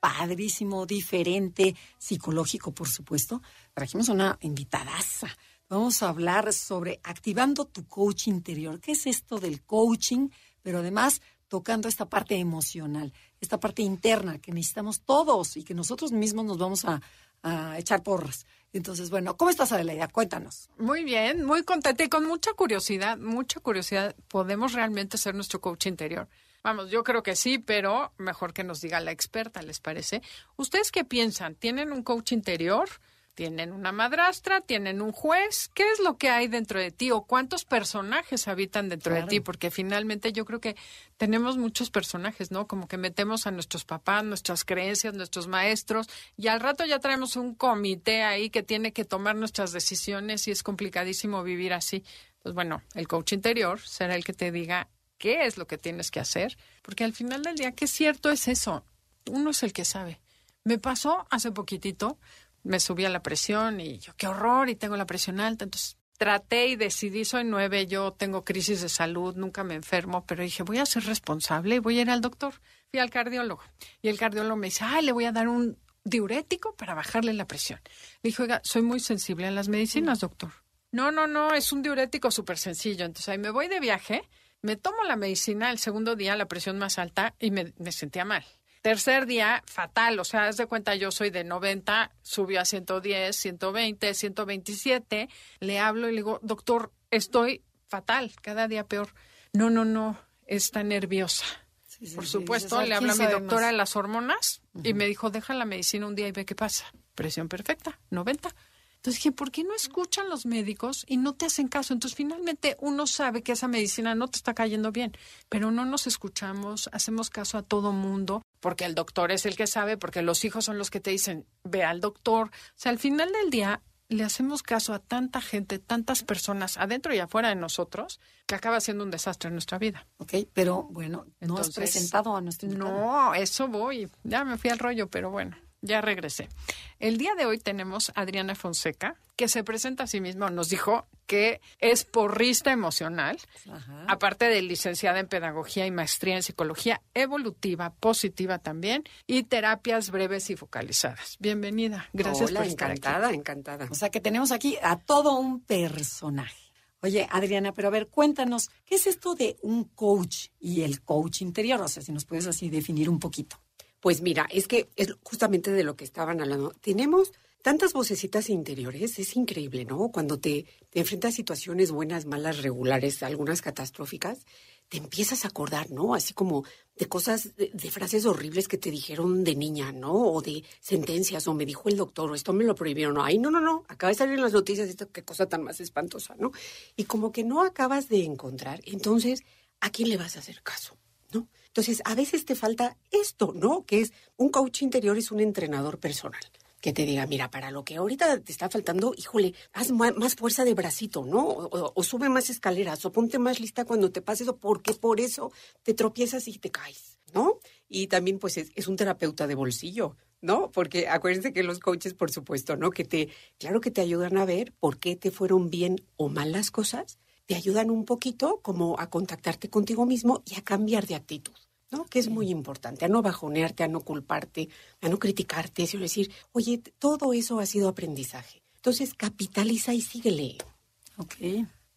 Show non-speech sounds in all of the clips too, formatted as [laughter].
padrísimo, diferente, psicológico, por supuesto. Trajimos una invitadaza. Vamos a hablar sobre activando tu coach interior. ¿Qué es esto del coaching? Pero además tocando esta parte emocional, esta parte interna que necesitamos todos y que nosotros mismos nos vamos a, a echar porras. Entonces, bueno, ¿cómo estás, Adelaida? Cuéntanos. Muy bien, muy contenta y con mucha curiosidad, mucha curiosidad. ¿Podemos realmente ser nuestro coach interior? Vamos, yo creo que sí, pero mejor que nos diga la experta, ¿les parece? ¿Ustedes qué piensan? ¿Tienen un coach interior? ¿Tienen una madrastra? ¿Tienen un juez? ¿Qué es lo que hay dentro de ti? ¿O cuántos personajes habitan dentro de ti? Porque finalmente yo creo que tenemos muchos personajes, ¿no? Como que metemos a nuestros papás, nuestras creencias, nuestros maestros, y al rato ya traemos un comité ahí que tiene que tomar nuestras decisiones y es complicadísimo vivir así. Pues bueno, el coach interior será el que te diga qué es lo que tienes que hacer, porque al final del día, qué cierto es eso, uno es el que sabe. Me pasó hace poquitito, me subí a la presión y yo, qué horror, y tengo la presión alta, entonces traté y decidí, soy nueve, yo tengo crisis de salud, nunca me enfermo, pero dije, voy a ser responsable y voy a ir al doctor. Fui al cardiólogo y el cardiólogo me dice, ay, le voy a dar un diurético para bajarle la presión. Le dije, oiga, soy muy sensible a las medicinas, doctor. No, no, no, es un diurético súper sencillo. Entonces ahí me voy de viaje me tomo la medicina el segundo día, la presión más alta, y me, sentía mal. Tercer día, fatal. O sea, haz de cuenta, yo soy de 90, subió a 110, 120, 127. Le hablo y le digo, doctor, estoy fatal, cada día peor. No, no, no, está nerviosa. Por supuesto, le habla a mi doctora de las hormonas y me dijo, deja la medicina un día y ve qué pasa. Presión perfecta, 90. Entonces dije, ¿por qué no escuchan los médicos y no te hacen caso? Entonces finalmente uno sabe que esa medicina no te está cayendo bien, pero no nos escuchamos, hacemos caso a todo mundo, porque el doctor es el que sabe, porque los hijos son los que te dicen, ve al doctor. O sea, al final del día le hacemos caso a tanta gente, tantas personas adentro y afuera de nosotros, que acaba siendo un desastre en nuestra vida. Ok, pero bueno, no has presentado a nuestro No, eso voy. Ya me fui al rollo, pero bueno. Ya regresé. El día de hoy tenemos a Adriana Fonseca, que se presenta a sí misma. Nos dijo que es porrista emocional, aparte de licenciada en pedagogía y maestría en psicología evolutiva, positiva también, y terapias breves y focalizadas. Bienvenida. Gracias por estar encantada, encantada. O sea que tenemos aquí a todo un personaje. Oye, Adriana, pero a ver, cuéntanos, ¿qué es esto de un coach y el coach interior? O sea, si nos puedes así definir un poquito. Pues mira, es que es justamente de lo que estaban hablando. Tenemos tantas vocecitas interiores, es increíble, ¿no? Cuando te, enfrentas a situaciones buenas, malas, regulares, algunas catastróficas, te empiezas a acordar, ¿no? Así como de cosas, de, frases horribles que te dijeron de niña, ¿no? O de sentencias, o me dijo el doctor, o esto me lo prohibieron, no, ay, no, no, no, acaba de salir en las noticias esto, qué cosa tan más espantosa, ¿no? Y como que no acabas de encontrar, entonces, ¿a quién le vas a hacer caso? ¿No? Entonces, a veces te falta esto, ¿no? Que es un coach interior, es un entrenador personal que te diga, mira, para lo que ahorita te está faltando, híjole, haz más fuerza de bracito, ¿no? O, sube más escaleras, o ponte más lista cuando te pase eso, porque por eso te tropiezas y te caes, ¿no? Y también, pues, es, es un terapeuta de bolsillo, ¿no? Porque acuérdense que los coaches, por supuesto, ¿no? Que te, claro que te ayudan a ver por qué te fueron bien o mal las cosas, te ayudan un poquito como a contactarte contigo mismo y a cambiar de actitud. ¿No? Que es muy importante, a no bajonearte, a no culparte, a no criticarte, sino decir, oye, todo eso ha sido aprendizaje. Entonces, capitaliza y síguele. Ok.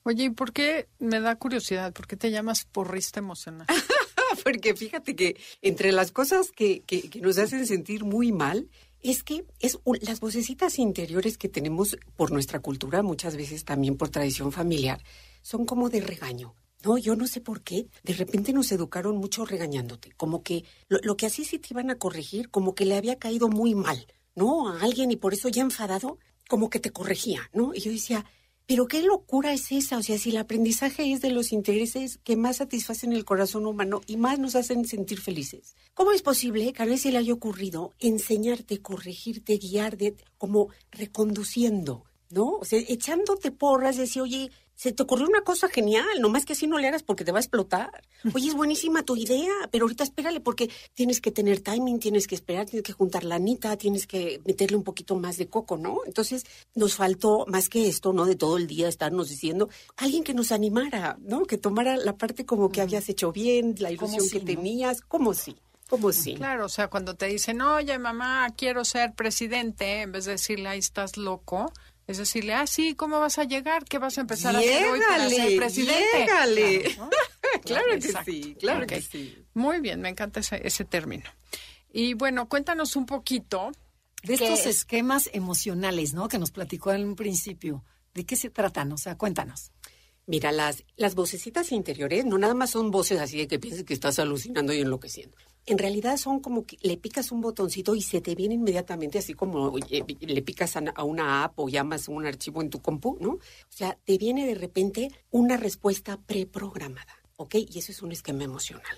Oye, ¿y por qué, me da curiosidad, por qué te llamas porrista emocional? [laughs] Porque fíjate que entre las cosas que, que, que nos hacen sentir muy mal, es que es las vocecitas interiores que tenemos por nuestra cultura, muchas veces también por tradición familiar, son como de regaño. No, yo no sé por qué. De repente nos educaron mucho regañándote. Como que lo, que así sí te iban a corregir, como que le había caído muy mal, ¿no? A alguien y por eso ya enfadado, como que te corregía, ¿no? Y yo decía, Pero qué locura es esa, o sea, si el aprendizaje es de los intereses que más satisfacen el corazón humano y más nos hacen sentir felices. ¿Cómo es posible que a veces le haya ocurrido enseñarte, corregirte, guiarte, como reconduciendo, ¿no? O sea, echándote porras, decir, oye, se te ocurrió una cosa genial, nomás que así no le hagas porque te va a explotar. [laughs] Oye, es buenísima tu idea, pero ahorita espérale porque tienes que tener timing, tienes que esperar, tienes que juntar la anita, tienes que meterle un poquito más de coco, ¿no? Entonces, nos faltó más que esto, ¿no? De todo el día estarnos diciendo, alguien que nos animara, ¿no? Que tomara la parte como que habías hecho bien, la ilusión que tenías, como sí. Como sí. Claro, o sea, cuando te dicen, oye, mamá, quiero ser presidente, en vez de decirle, ahí estás loco, es decirle, ah, sí, ¿cómo vas a llegar? ¿Qué vas a empezar a hacer hoy para ser presidente? Llégale. Claro, [laughs] que sí, claro que sí. Muy bien, me encanta ese, ese término. Y bueno, cuéntanos un poquito de estos esquemas emocionales, ¿no? Que nos platicó en un principio. ¿De qué se tratan? O sea, cuéntanos. Mira, las, las vocecitas interiores no nada más son voces así de que pienses que estás alucinando y enloqueciendo. En realidad son como que le picas un botoncito y se te viene inmediatamente así como le picas a una app o llamas un archivo en tu compu, ¿no? O sea, te viene de repente una respuesta preprogramada, ¿ok? Y eso es un esquema emocional.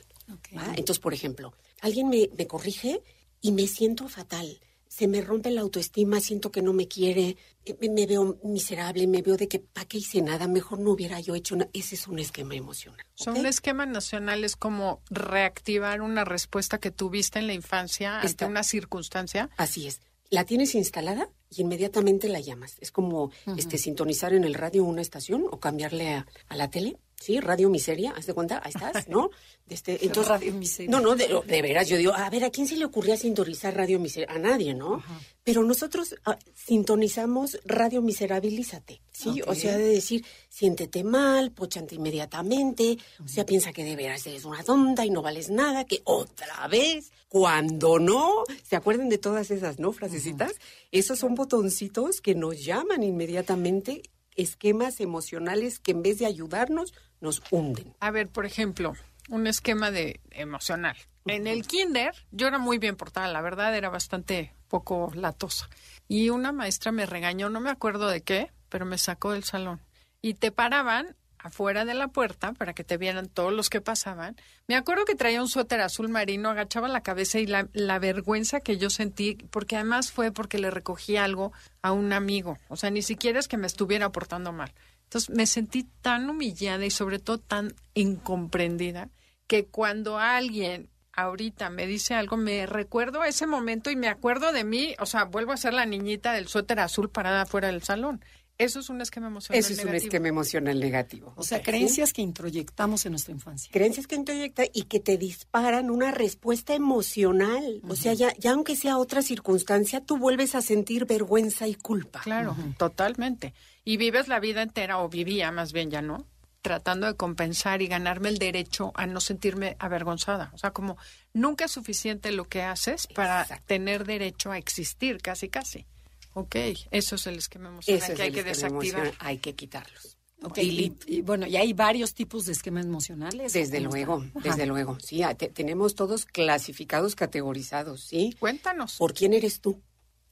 Entonces, por ejemplo, alguien me, me corrige y me siento fatal se me rompe la autoestima, siento que no me quiere, eh, me, veo miserable, me veo de que para qué hice nada, mejor no hubiera yo hecho nada. Ese es un esquema emocional. Son un esquema nacional, es como reactivar una respuesta que tuviste en la infancia ante una circunstancia. Así es. La tienes instalada y inmediatamente la llamas. Es como este sintonizar en el radio una estación o cambiarle a, a la tele ¿sí? Radio Miseria, ¿haz de cuenta? Ahí estás, ¿no? [laughs] Este, entonces, Radio Miseria. No, no, de, veras, yo digo, a ver, ¿a quién se le ocurría sintonizar Radio Miseria? A nadie, ¿no? Pero nosotros ah, sintonizamos Radio Miserabilízate, ¿sí? O sea, de decir, siéntete mal, pochante inmediatamente, o sea, piensa que de veras eres una tonta y no vales nada, que otra vez, cuando no, ¿se acuerdan de todas esas, no, frasecitas? Esos son botoncitos que nos llaman inmediatamente esquemas emocionales que en vez de ayudarnos, nos hunden. A ver, por ejemplo, un esquema de emocional. En el kinder yo era muy bien portada, la verdad era bastante poco latosa. Y una maestra me regañó, no me acuerdo de qué, pero me sacó del salón. Y te paraban afuera de la puerta para que te vieran todos los que pasaban. Me acuerdo que traía un suéter azul marino, agachaba la cabeza y la, la, vergüenza que yo sentí, porque además fue porque le recogí algo a un amigo. O sea, ni siquiera es que me estuviera portando mal. Entonces me sentí tan humillada y sobre todo tan incomprendida que cuando alguien ahorita me dice algo, me recuerdo ese momento y me acuerdo de mí, o sea, vuelvo a ser la niñita del suéter azul parada afuera del salón. Eso es un esquema emocional Eso es un esquema emocional negativo. O sea, creencias que introyectamos en nuestra infancia. Creencias que introyectan y que te disparan una respuesta emocional. O sea, ya, ya aunque sea otra circunstancia, tú vuelves a sentir vergüenza y culpa. Claro, totalmente. Y vives la vida entera, o vivía más bien ya, ¿no? tratando de compensar y ganarme el derecho a no sentirme avergonzada. O sea, como nunca es suficiente lo que haces para tener derecho a existir, casi, casi. Ok, eso es el esquema emocional que hay que desactivar. Hay que quitarlos. Okay. Y, bueno, y hay varios tipos de esquemas emocionales. Desde luego, desde luego. Sí, tenemos todos clasificados, categorizados, ¿sí? Cuéntanos. ¿Por quién eres tú?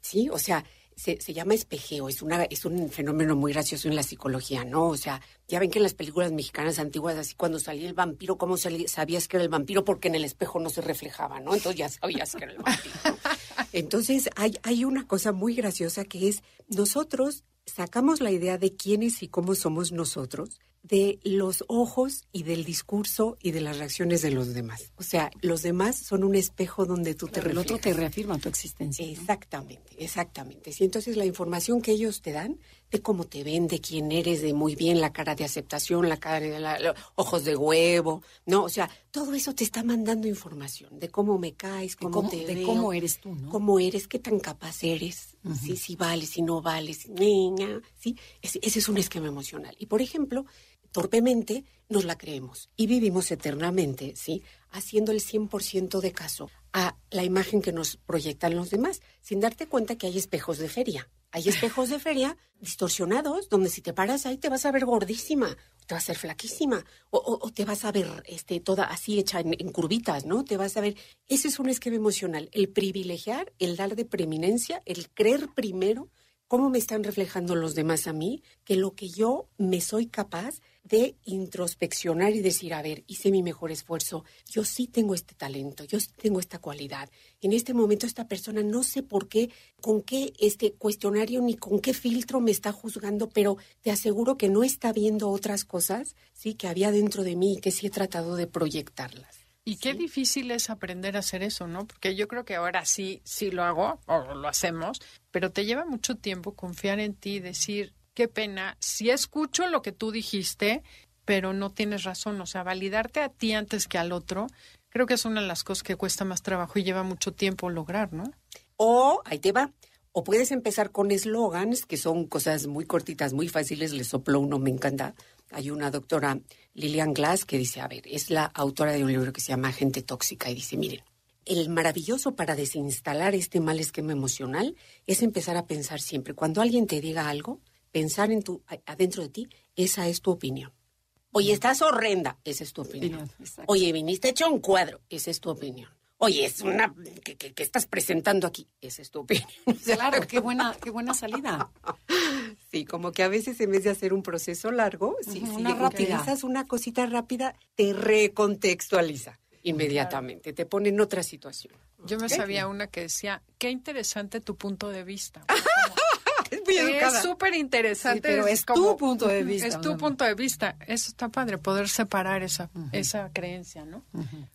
Sí, o sea, se, se, llama espejeo, es, una, es un fenómeno muy gracioso en la psicología, ¿no? O sea, ya ven que en las películas mexicanas antiguas, así cuando salía el vampiro, ¿cómo sabías que era el vampiro? Porque en el espejo no se reflejaba, ¿no? Entonces ya sabías que era el vampiro. [laughs] Entonces hay, hay una cosa muy graciosa que es, nosotros sacamos la idea de quiénes y cómo somos nosotros de los ojos y del discurso y de las reacciones de los demás. O sea, los demás son un espejo donde tú te El otro te reafirma tu existencia. Exactamente, exactamente. Y entonces la información que ellos te dan de cómo te ven, de quién eres, de muy bien la cara de aceptación, la cara de los ojos de huevo, ¿no? O sea, todo eso te está mandando información de cómo me caes, cómo, te de cómo eres tú, ¿no? Cómo eres, qué tan capaz eres, si, si vales, si no vales, niña, ¿sí? Ese, ese es un esquema emocional. Y, por ejemplo, torpemente nos la creemos y vivimos eternamente, ¿sí? Haciendo el 100% de caso a la imagen que nos proyectan los demás, sin darte cuenta que hay espejos de feria. Hay espejos de feria distorsionados, donde si te paras ahí te vas a ver gordísima, te vas a ver flaquísima, o, te vas a ver este, toda así hecha en, en, curvitas, ¿no? Te vas a ver. Ese es un esquema emocional, el privilegiar, el dar de preeminencia, el creer primero ¿Cómo me están reflejando los demás a mí? Que lo que yo me soy capaz de introspeccionar y decir, a ver, hice mi mejor esfuerzo, yo sí tengo este talento, yo sí tengo esta cualidad. En este momento esta persona no sé por qué, con qué este cuestionario ni con qué filtro me está juzgando, pero te aseguro que no está viendo otras cosas, sí, que había dentro de mí y que sí he tratado de proyectarlas. Y qué difícil es aprender a hacer eso, ¿no? Porque yo creo que ahora sí, sí lo hago o lo hacemos, pero te lleva mucho tiempo confiar en ti y decir, qué pena, si escucho lo que tú dijiste, pero no tienes razón, o sea, validarte a ti antes que al otro, creo que es una de las cosas que cuesta más trabajo y lleva mucho tiempo lograr, ¿no? O, ahí te va, o puedes empezar con eslogans, que son cosas muy cortitas, muy fáciles, le soplo uno, me encanta. Hay una doctora, Lillian Glass, que dice, a ver, es la autora de un libro que se llama Gente Tóxica, y dice, miren, el maravilloso para desinstalar este mal esquema emocional es empezar a pensar siempre, cuando alguien te diga algo, pensar en tu, adentro de ti, esa es tu opinión. Oye, estás horrenda, esa es tu opinión. Oye, viniste hecho un cuadro, esa es tu opinión. Oye, es una que, que, estás presentando aquí, esa es tu opinión. [laughs] Claro, [laughs] qué buena, qué buena salida. Sí, como que a veces en vez de hacer un proceso largo, si, una una cosita rápida, te recontextualiza inmediatamente, te pone en otra situación. Yo me sabía una que decía, qué interesante tu punto de vista. [laughs] es muy educada. Es súper interesante. pero es, tu punto de vista. Es tu punto de vista. Eso está padre, poder separar esa, esa creencia, ¿no?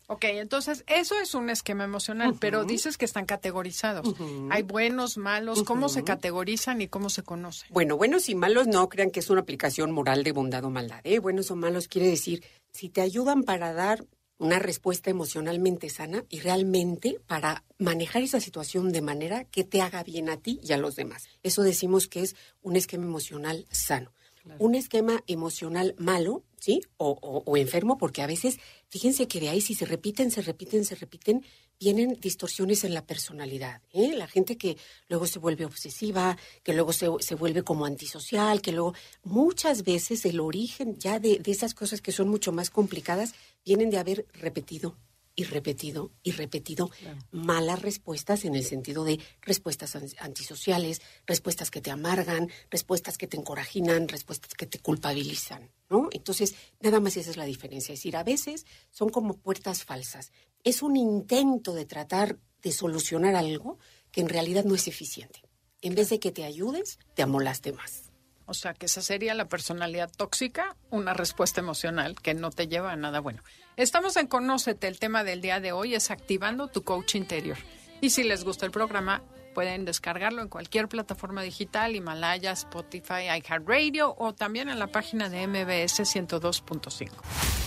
Ok, entonces eso es un esquema emocional, pero dices que están categorizados. Hay buenos, malos, ¿cómo se categorizan y cómo se conocen? Bueno, buenos y malos no crean que es una aplicación moral de bondad o maldad. ¿eh? Buenos o malos quiere decir, si te ayudan para dar una respuesta emocionalmente sana y realmente para manejar esa situación de manera que te haga bien a ti y a los demás. Eso decimos que es un esquema emocional sano. Un esquema emocional malo, ¿sí? O, o, enfermo, porque a veces, fíjense que de ahí si se repiten, se repiten, se repiten, vienen distorsiones en la personalidad. ¿eh? La gente que luego se vuelve obsesiva, que luego se, se, vuelve como antisocial, que luego muchas veces el origen ya de, de esas cosas que son mucho más complicadas vienen de haber repetido y repetido y repetido malas respuestas en el sentido de respuestas antisociales, respuestas que te amargan, respuestas que te encorajinan, respuestas que te culpabilizan, ¿no? Entonces, nada más esa es la diferencia. Es decir, a veces son como puertas falsas. Es un intento de tratar de solucionar algo que en realidad no es eficiente. En vez de que te ayudes, te amolaste más. O sea, que esa sería la personalidad tóxica, una respuesta emocional que no te lleva a nada bueno. Estamos en Conócete. El tema del día de hoy es activando tu coach interior. Y si les gusta el programa, pueden descargarlo en cualquier plataforma digital, Himalaya, Spotify, iHeartRadio o también en la página de MBS 102.5.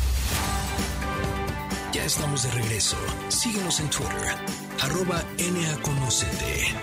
Estamos de regreso. Síguenos en Twitter, arroba NAConocete.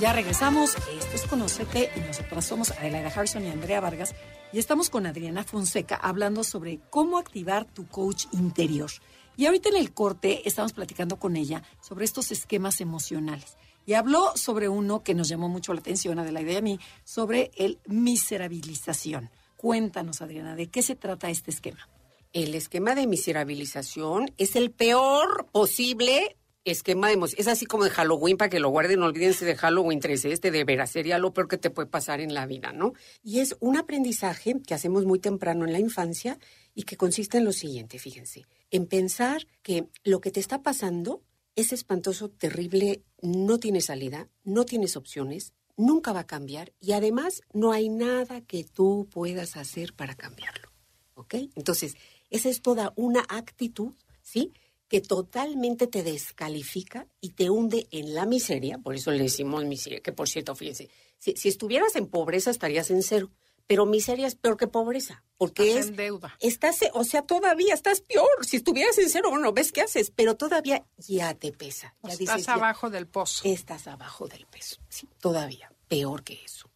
Ya regresamos. Esto es Conocete y nosotras somos Adelaida Harrison y Andrea Vargas. Y estamos con Adriana Fonseca hablando sobre cómo activar tu coach interior. Y ahorita en el corte estamos platicando con ella sobre estos esquemas emocionales. Y habló sobre uno que nos llamó mucho la atención, Adelaida y a mí, sobre el miserabilización. Cuéntanos, Adriana, ¿de qué se trata este esquema? El esquema de miserabilización es el peor posible esquema de. Es así como de Halloween, para que lo guarden, olvídense de Halloween 13, este de veras sería lo peor que te puede pasar en la vida, ¿no? Y es un aprendizaje que hacemos muy temprano en la infancia y que consiste en lo siguiente, fíjense, en pensar que lo que te está pasando es espantoso, terrible, no tiene salida, no tienes opciones, nunca va a cambiar y además no hay nada que tú puedas hacer para cambiarlo, ¿ok? Entonces, esa es toda una actitud, ¿sí? que totalmente te descalifica y te hunde en la miseria, por eso le decimos miseria, que por cierto, fíjense, si, estuvieras en pobreza estarías en cero, pero miseria es peor que pobreza, porque es en deuda. Estás, o sea, todavía estás peor. Si estuvieras en cero, bueno, ves qué haces, pero todavía ya te pesa. Ya estás abajo del pozo. Estás abajo del peso, sí, todavía peor que eso.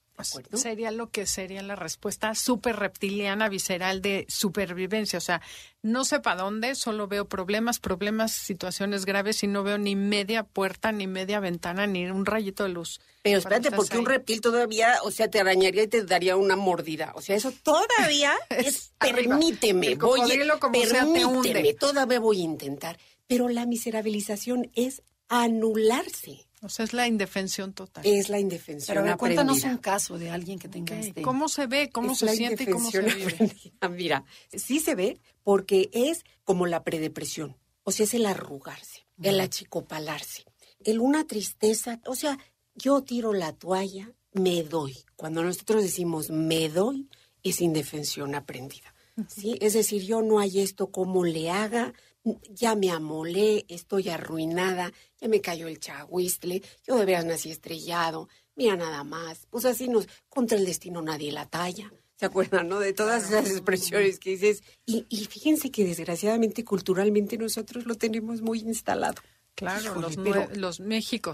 Sería lo que sería la respuesta súper reptiliana, visceral de supervivencia. O sea, no sé para dónde, solo veo problemas, problemas, situaciones graves y no veo ni media puerta, ni media ventana, ni un rayito de luz. Pero espérate, porque un reptil todavía, o sea, te arañaría y te daría una mordida. O sea, eso todavía [laughs] es, permíteme, voy, permíteme, todavía voy a intentar. Pero la miserabilización es anularse. O sea, es la indefensión total. Es la indefensión Pero ver, cuéntanos un caso de alguien que tenga este... ¿Cómo se ve? ¿Cómo Es se la siente y cómo se indefensión vive? aprendida. [laughs] Mira, sí se ve porque es como la predepresión. O sea, es el arrugarse, el achicopalarse, el una tristeza. O sea, yo tiro la toalla, me doy. Cuando nosotros decimos me doy, es indefensión aprendida. ¿sí? Es decir, yo no hay esto como le haga, ya me amolé, estoy arruinada, ya me cayó el chahuistle, yo de veras nací estrellado, mira nada más. Pues así nos, contra el destino nadie la talla. ¿Se acuerdan, no? De todas esas expresiones que dices. Y, y fíjense que desgraciadamente, culturalmente, nosotros lo tenemos muy instalado. Claro, Híjole, los, pero- los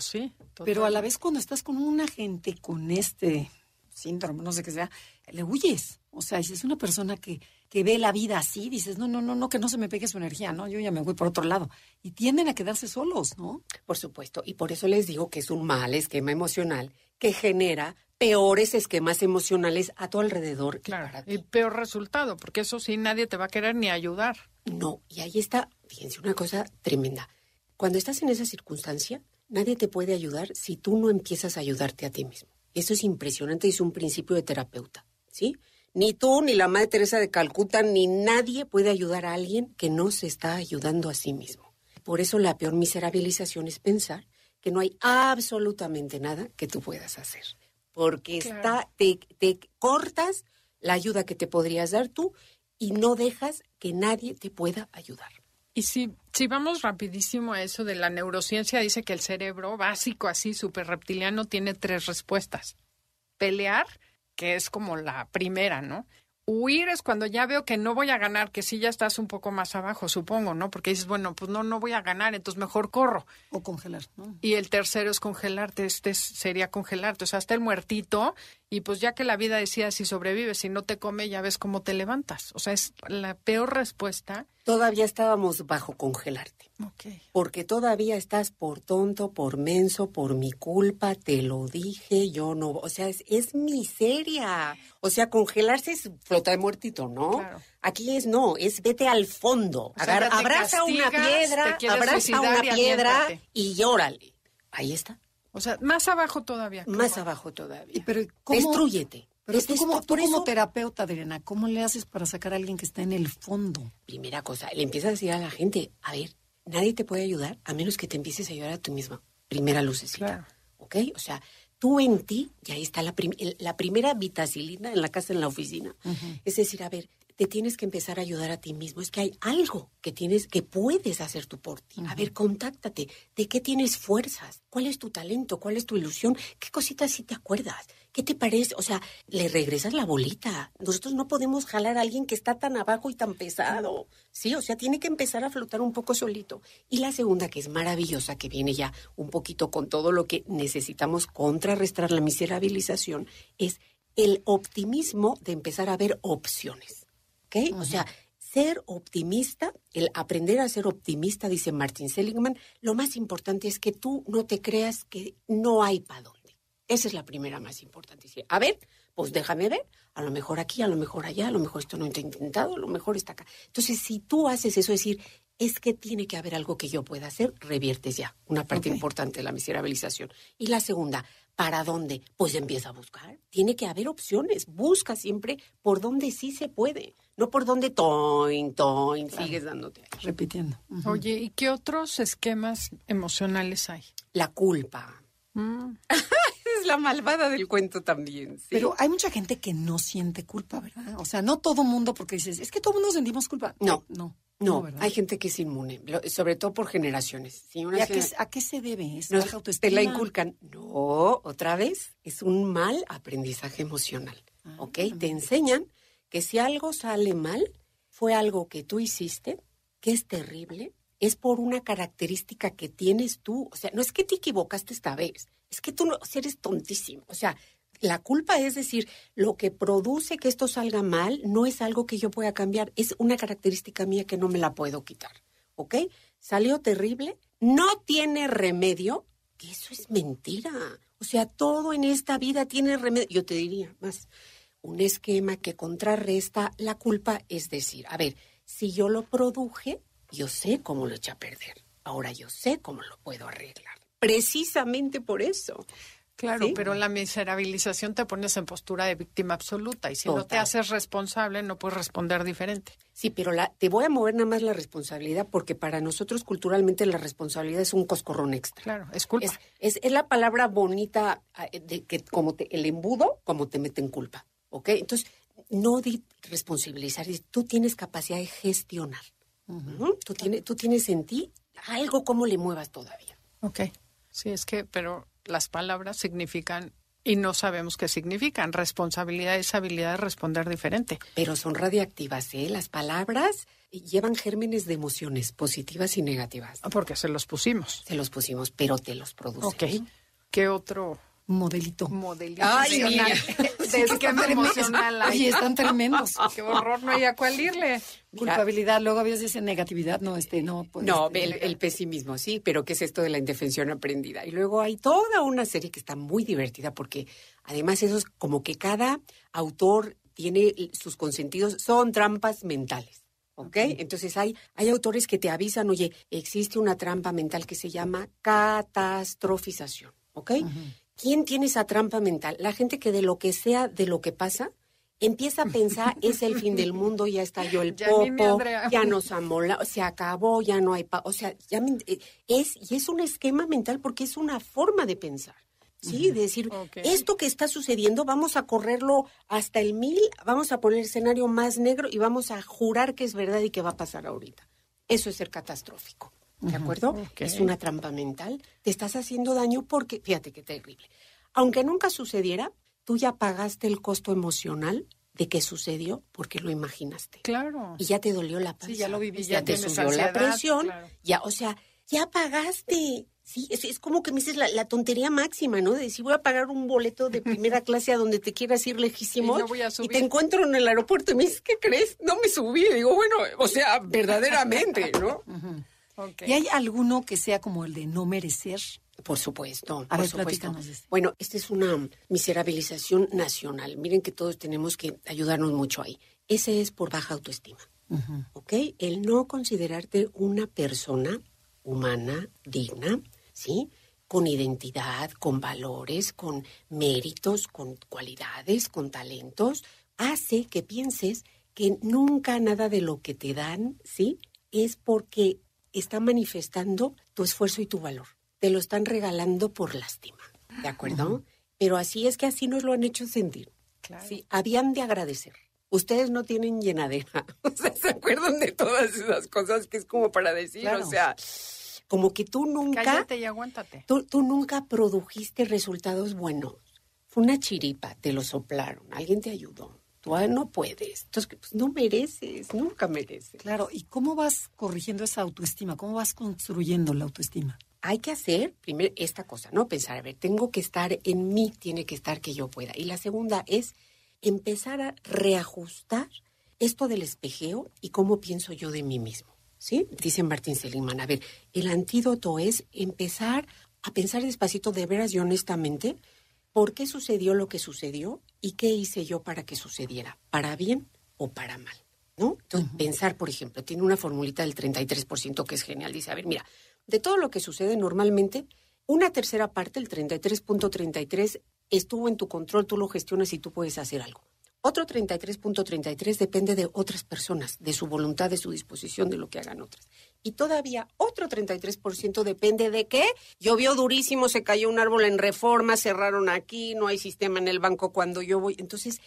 sí. Pero a la vez cuando estás con una gente con este síndrome, no sé qué sea, le huyes. O sea, si es una persona que, que ve la vida así, dices, no, no, no, no, que no se me pegue su energía, ¿no? Yo ya me voy por otro lado. Y tienden a quedarse solos, ¿no? Por supuesto. Y por eso les digo que es un mal esquema emocional que genera peores esquemas emocionales a tu alrededor. y Claro, para y peor resultado, porque eso sí, nadie te va a querer ni ayudar. No, y ahí está, fíjense, una cosa tremenda. Cuando estás en esa circunstancia, nadie te puede ayudar si tú no empiezas a ayudarte a ti mismo. Eso es impresionante, es un principio de terapeuta, ¿sí? Ni tú, ni la Madre Teresa de Calcuta, ni nadie puede ayudar a alguien que no se está ayudando a sí mismo. Por eso la peor miserabilización es pensar que no hay absolutamente nada que tú puedas hacer. Porque Claro. está, te, te cortas la ayuda que te podrías dar tú y no dejas que nadie te pueda ayudar. Y si, si vamos rapidísimo a eso de la neurociencia, dice que el cerebro básico, así, súper reptiliano, tiene tres respuestas. Pelear, que es como la primera, ¿no? Huir es cuando ya veo que no voy a ganar, que sí ya estás un poco más abajo, supongo, ¿no? Porque dices, bueno, pues no, no voy a ganar, entonces mejor corro. O congelar, ¿no? Y el tercero es congelarte, este es- sería congelarte, o sea, hasta el muertito, y pues ya que la vida decía, si sobrevives, si no te come, ya ves cómo te levantas. O sea, es la peor respuesta. Todavía estábamos bajo congelarte. Porque todavía estás por tonto, por menso, por mi culpa, te lo dije, yo no. O sea, es, es miseria. O sea, congelarse es flota de muertito, ¿no? Claro. Aquí es no, es vete al fondo. O sea, Agar- abraza una piedra, abraza una y piedra y llórale. Ahí está, O sea, más abajo todavía. más abajo todavía. Y pero, ¿cómo- Destrúyete. Pero Es tú como, tú como terapeuta, Adriana, ¿cómo le haces para sacar a alguien que está en el fondo? Primera cosa, le empiezas a decir a la gente, a ver, nadie te puede ayudar a menos que te empieces a ayudar a tú misma. Primera lucecita. Claro. ¿Ok? O sea, tú en ti, y ahí está la, prim- el- la primera vitacilina en la casa, en la oficina. Es decir, a ver, te tienes que empezar a ayudar a ti mismo. Es que hay algo que tienes, que puedes hacer tú por ti. A ver, contáctate. ¿De qué tienes fuerzas? ¿Cuál es tu talento? ¿Cuál es tu ilusión? ¿Qué cositas sí te acuerdas? ¿Qué te parece? O sea, le regresas la bolita. Nosotros no podemos jalar a alguien que está tan abajo y tan pesado. Sí, o sea, tiene que empezar a flotar un poco solito. Y la segunda, que es maravillosa, que viene ya un poquito con todo lo que necesitamos contrarrestar la miserabilización, es el optimismo de empezar a ver opciones. ¿Ok? O sea, ser optimista, el aprender a ser optimista, dice Martin Seligman, lo más importante es que tú no te creas que no hay para dónde. Esa es la primera más importante. Dice, a ver, pues déjame ver, a lo mejor aquí, a lo mejor allá, a lo mejor esto no está intentado, a lo mejor está acá. Entonces, si tú haces eso, es decir, es que tiene que haber algo que yo pueda hacer, reviertes ya una parte importante de la miserabilización. Y la segunda, ¿para dónde? Pues empieza a buscar. Tiene que haber opciones. Busca siempre por donde sí se puede, no por donde toin, toin, sigues dándote. ahí. Repitiendo. Oye, ¿y qué otros esquemas emocionales hay? La culpa. Mm, [laughs] Es la malvada del cuento también. ¿sí? Pero hay mucha gente que no siente culpa, ¿verdad? O sea, no todo mundo, porque dices, es que todo mundo sentimos culpa. No. no. no, hay gente que es inmune, sobre todo por generaciones. Una ¿Y a qué, genera- a qué se debe? ¿Es baja te la inculcan. No, otra vez, es un mal aprendizaje emocional. Ah. ¿Ok? Te enseñan que si algo sale mal, fue algo que tú hiciste, que es terrible, es por una característica que tienes tú. O sea, no es que te equivocaste esta vez, es que tú no, o sea, eres tontísimo. O sea, la culpa es decir, lo que produce que esto salga mal no es algo que yo pueda cambiar, es una característica mía que no me la puedo quitar. ¿Ok? Salió terrible, no tiene remedio, que eso es mentira. O sea, todo en esta vida tiene remedio. Yo te diría más, un esquema que contrarresta la culpa es decir, a ver, si yo lo produje, yo sé cómo lo eché a perder. ahora yo sé cómo lo puedo arreglar. Precisamente por eso. Claro, ¿Sí? pero la miserabilización te pones en postura de víctima absoluta y si no te haces responsable no puedes responder diferente. Sí, pero la, te voy a mover nada más la responsabilidad porque para nosotros culturalmente la responsabilidad es un coscorrón extra. Claro, es culpa. Es, es, es la palabra bonita ah, de que como te, el embudo, como te mete en culpa. ¿Ok? Entonces, no di responsabilizar, tú tienes capacidad de gestionar. Tú, tienes, tú tienes en ti algo como le muevas todavía. Ok. Sí, es que, pero las palabras significan y no sabemos qué significan. Responsabilidad es habilidad de responder diferente. Pero son radiactivas, ¿eh? Las palabras llevan gérmenes de emociones positivas y negativas. Porque se los pusimos. Se los pusimos, pero te los producen. Ok. ¿Qué otro Modelito. modelito Ay, emocional? mira. de esquema emocional? Oye, están tremendos. [laughs] Qué horror, no hay a cuál irle. Culpabilidad, luego a veces dicen negatividad, no, este, no. Pues, No, este, el, el pesimismo, sí, pero ¿qué es esto de la indefensión aprendida? Y luego hay toda una serie que está muy divertida porque además eso es como que cada autor tiene sus consentidos, son trampas mentales. ¿Ok? Entonces hay, hay autores que te avisan, oye, existe una trampa mental que se llama catastrofización. ¿Ok? ¿Quién tiene esa trampa mental? La gente que de lo que sea, de lo que pasa, empieza a pensar es el fin del mundo, ya estalló el [laughs] Ya popo, ya nos amola, se acabó, ya no hay pa o sea, ya me- eh, es y es un esquema mental porque es una forma de pensar. Sí, de decir, esto que está sucediendo, vamos a correrlo hasta el mil, vamos a poner el escenario más negro y vamos a jurar que es verdad y que va a pasar ahorita. Eso es ser catastrófico. ¿De acuerdo? Es una trampa mental. Te estás haciendo daño porque, fíjate qué terrible. Aunque nunca sucediera, tú ya pagaste el costo emocional de que sucedió porque lo imaginaste. Claro. Y ya te dolió la panza. Sí, ya lo viví, Ya ya te subió la presión. claro. Ya, o sea, ya pagaste. Sí, es, es como que me dices la, la tontería máxima, ¿no? De decir, voy a pagar un boleto de primera [laughs] clase a donde te quieras ir lejísimo. Y no voy a y te encuentro en el aeropuerto y me dices, ¿qué crees? No me subí. Y digo, bueno, o sea, [laughs] verdaderamente, ¿no? ¿Y hay alguno que sea como el de no merecer? Por supuesto, A por ver, supuesto. este. Bueno, esta es una miserabilización nacional. Miren que todos tenemos que ayudarnos mucho ahí. Ese es por baja autoestima. ¿Ok? El no considerarte una persona humana, digna, ¿sí? Con identidad, con valores, con méritos, con cualidades, con talentos, hace que pienses que nunca nada de lo que te dan, ¿sí? Es porque está manifestando tu esfuerzo y tu valor. Te lo están regalando por lástima, ¿de acuerdo? Pero así es que así nos lo han hecho sentir. Claro. Sí, habían de agradecer. Ustedes no tienen llenadera. [laughs] O sea, ¿se acuerdan de todas esas cosas que es como para decir? Claro. O sea, como que tú nunca, Cállate y aguántate. tú, tú nunca produjiste resultados buenos. Fue una chiripa, te lo soplaron, alguien te ayudó. No puedes. Entonces, pues, no mereces, nunca mereces. Claro, ¿y cómo vas corrigiendo esa autoestima? ¿Cómo vas construyendo la autoestima? hay que hacer primero esta cosa, ¿no? Pensar, a ver, tengo que estar en mí, tiene que estar que yo pueda. Y la segunda es empezar a reajustar esto del espejeo y cómo pienso yo de mí mismo, ¿sí? Dice Martín Seligman, a ver, el antídoto es empezar a pensar despacito de veras y honestamente por qué sucedió lo que sucedió y qué hice yo para que sucediera, para bien o para mal. ¿No? Entonces, pensar, por ejemplo, tiene una formulita del 33% que es genial. Dice, a ver, mira, de todo lo que sucede normalmente, una tercera parte, el 33.33, estuvo en tu control, tú lo gestionas y tú puedes hacer algo. Otro 33.33 depende de otras personas, de su voluntad, de su disposición, de lo que hagan otras. Y todavía otro 33% depende de qué. Llovió durísimo, se cayó un árbol en reforma, cerraron aquí, no hay sistema en el banco cuando yo voy. Entonces,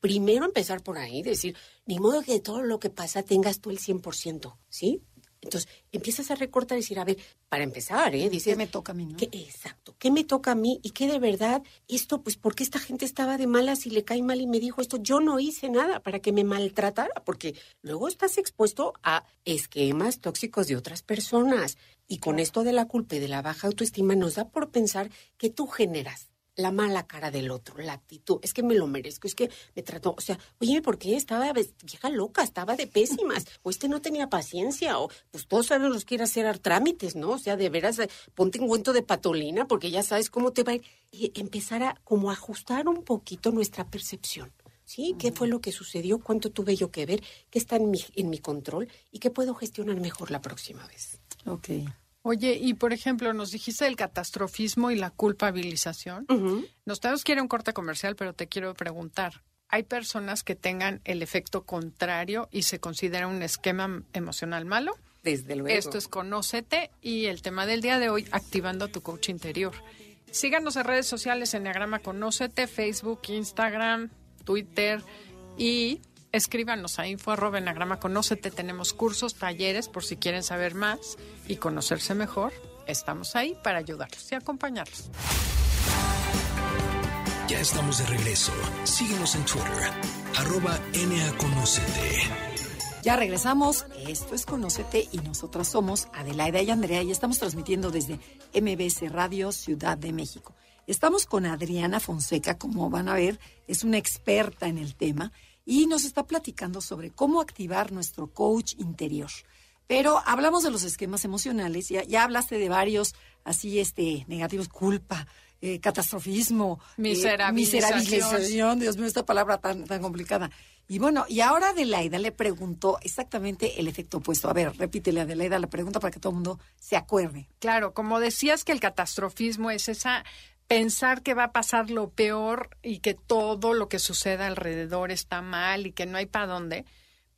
primero empezar por ahí, decir, ni modo que de todo lo que pasa tengas tú el 100%, ¿sí? Entonces, empiezas a recortar y decir, a ver, para empezar, ¿eh? Dices, ¿Qué me toca a mí, no? ¿qué- exacto, ¿qué me toca a mí? Y qué de verdad, esto, pues, ¿por qué esta gente estaba de malas y le cae mal y me dijo esto? Yo no hice nada para que me maltratara, porque luego estás expuesto a esquemas tóxicos de otras personas. Y con esto de la culpa y de la baja autoestima nos da por pensar que tú generas la mala cara del otro, la actitud, es que me lo merezco, es que me trató, o sea, oye, ¿por qué estaba vieja loca, estaba de pésimas, [laughs] o este no tenía paciencia, o pues todos sabemos los que ir a hacer trámites, ¿no? O sea, de veras, eh, ponte un cuento de patolina, porque ya sabes cómo te va a ir. Y empezar a como ajustar un poquito nuestra percepción. ¿Sí? ¿Qué fue lo que sucedió? ¿Cuánto tuve yo que ver? ¿Qué está en mi, en mi control? ¿Y qué puedo gestionar mejor la próxima vez? Ok. Oye, y por ejemplo, nos dijiste el catastrofismo y la culpabilización. Nos tenemos que ir a un corte comercial, pero te quiero preguntar. ¿Hay personas que tengan el efecto contrario y se considera un esquema emocional malo? Desde luego. Esto es Conócete y el tema del día de hoy, activando tu coach interior. Síganos en redes sociales, Enneagrama Conócete, Facebook, Instagram, Twitter y escríbanos a info arroba enagrama conócete. Tenemos cursos, talleres por si quieren saber más y conocerse mejor. Estamos ahí para ayudarlos y acompañarlos. Ya estamos de regreso. Síguenos en Twitter, arroba NAConocete. Ya regresamos. Esto es Conócete y nosotras somos Adelaida y Andrea y estamos transmitiendo desde MBC Radio Ciudad de México. Estamos con Adriana Fonseca, como van a ver, es una experta en el tema y nos está platicando sobre cómo activar nuestro coach interior. Pero hablamos de los esquemas emocionales, ya, ya hablaste de varios así este negativos, culpa, eh, catastrofismo, eh, miserabilización. miserabilización, Dios mío, esta palabra tan, tan complicada. Y bueno, y ahora Adelaida le preguntó exactamente el efecto opuesto. A ver, repítele Adelaida la pregunta para que todo el mundo se acuerde. Claro, como decías que el catastrofismo es esa pensar que va a pasar lo peor y que todo lo que suceda alrededor está mal y que no hay para dónde,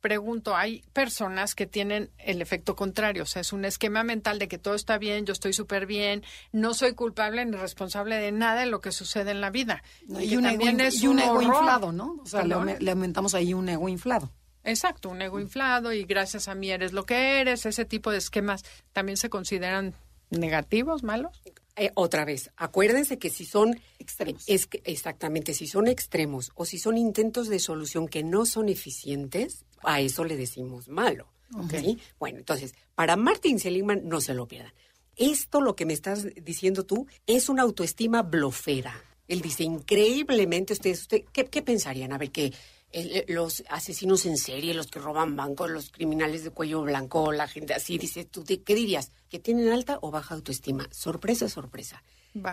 pregunto, hay personas que tienen el efecto contrario, o sea, es un esquema mental de que todo está bien, yo estoy súper bien, no soy culpable ni responsable de nada de lo que sucede en la vida. y, un ego, y un ego inflado, ¿no? O sea, le, le aumentamos ahí un ego inflado. Exacto, un ego inflado y gracias a mí eres lo que eres, ese tipo de esquemas también se consideran negativos, malos. Eh, otra vez, acuérdense que si son extremos, es exactamente, si son extremos o si son intentos de solución que no son eficientes, a eso le decimos malo. ¿sí? Bueno, entonces, para Martin Seligman, no se lo pierdan. Esto, lo que me estás diciendo tú, es una autoestima blofera. Él dice, increíblemente, ustedes, usted, ¿qué, ¿qué pensarían? A ver, que eh, los asesinos en serie, los que roban bancos, los criminales de cuello blanco, la gente así, dice, ¿tú qué dirías? ¿Que tienen alta o baja autoestima? Sorpresa, sorpresa.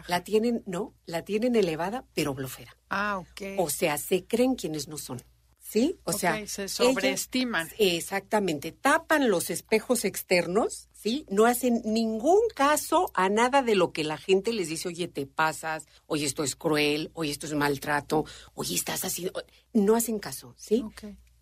La tienen, no, la tienen elevada, pero blofera. Ah, ok. O sea, se creen quienes no son. ¿Sí? O sea, se sobreestiman. exactamente. Tapan los espejos externos, ¿sí? No hacen ningún caso a nada de lo que la gente les dice, oye, te pasas, oye, esto es cruel, oye, esto es maltrato, oye, estás así. No hacen caso, ¿sí?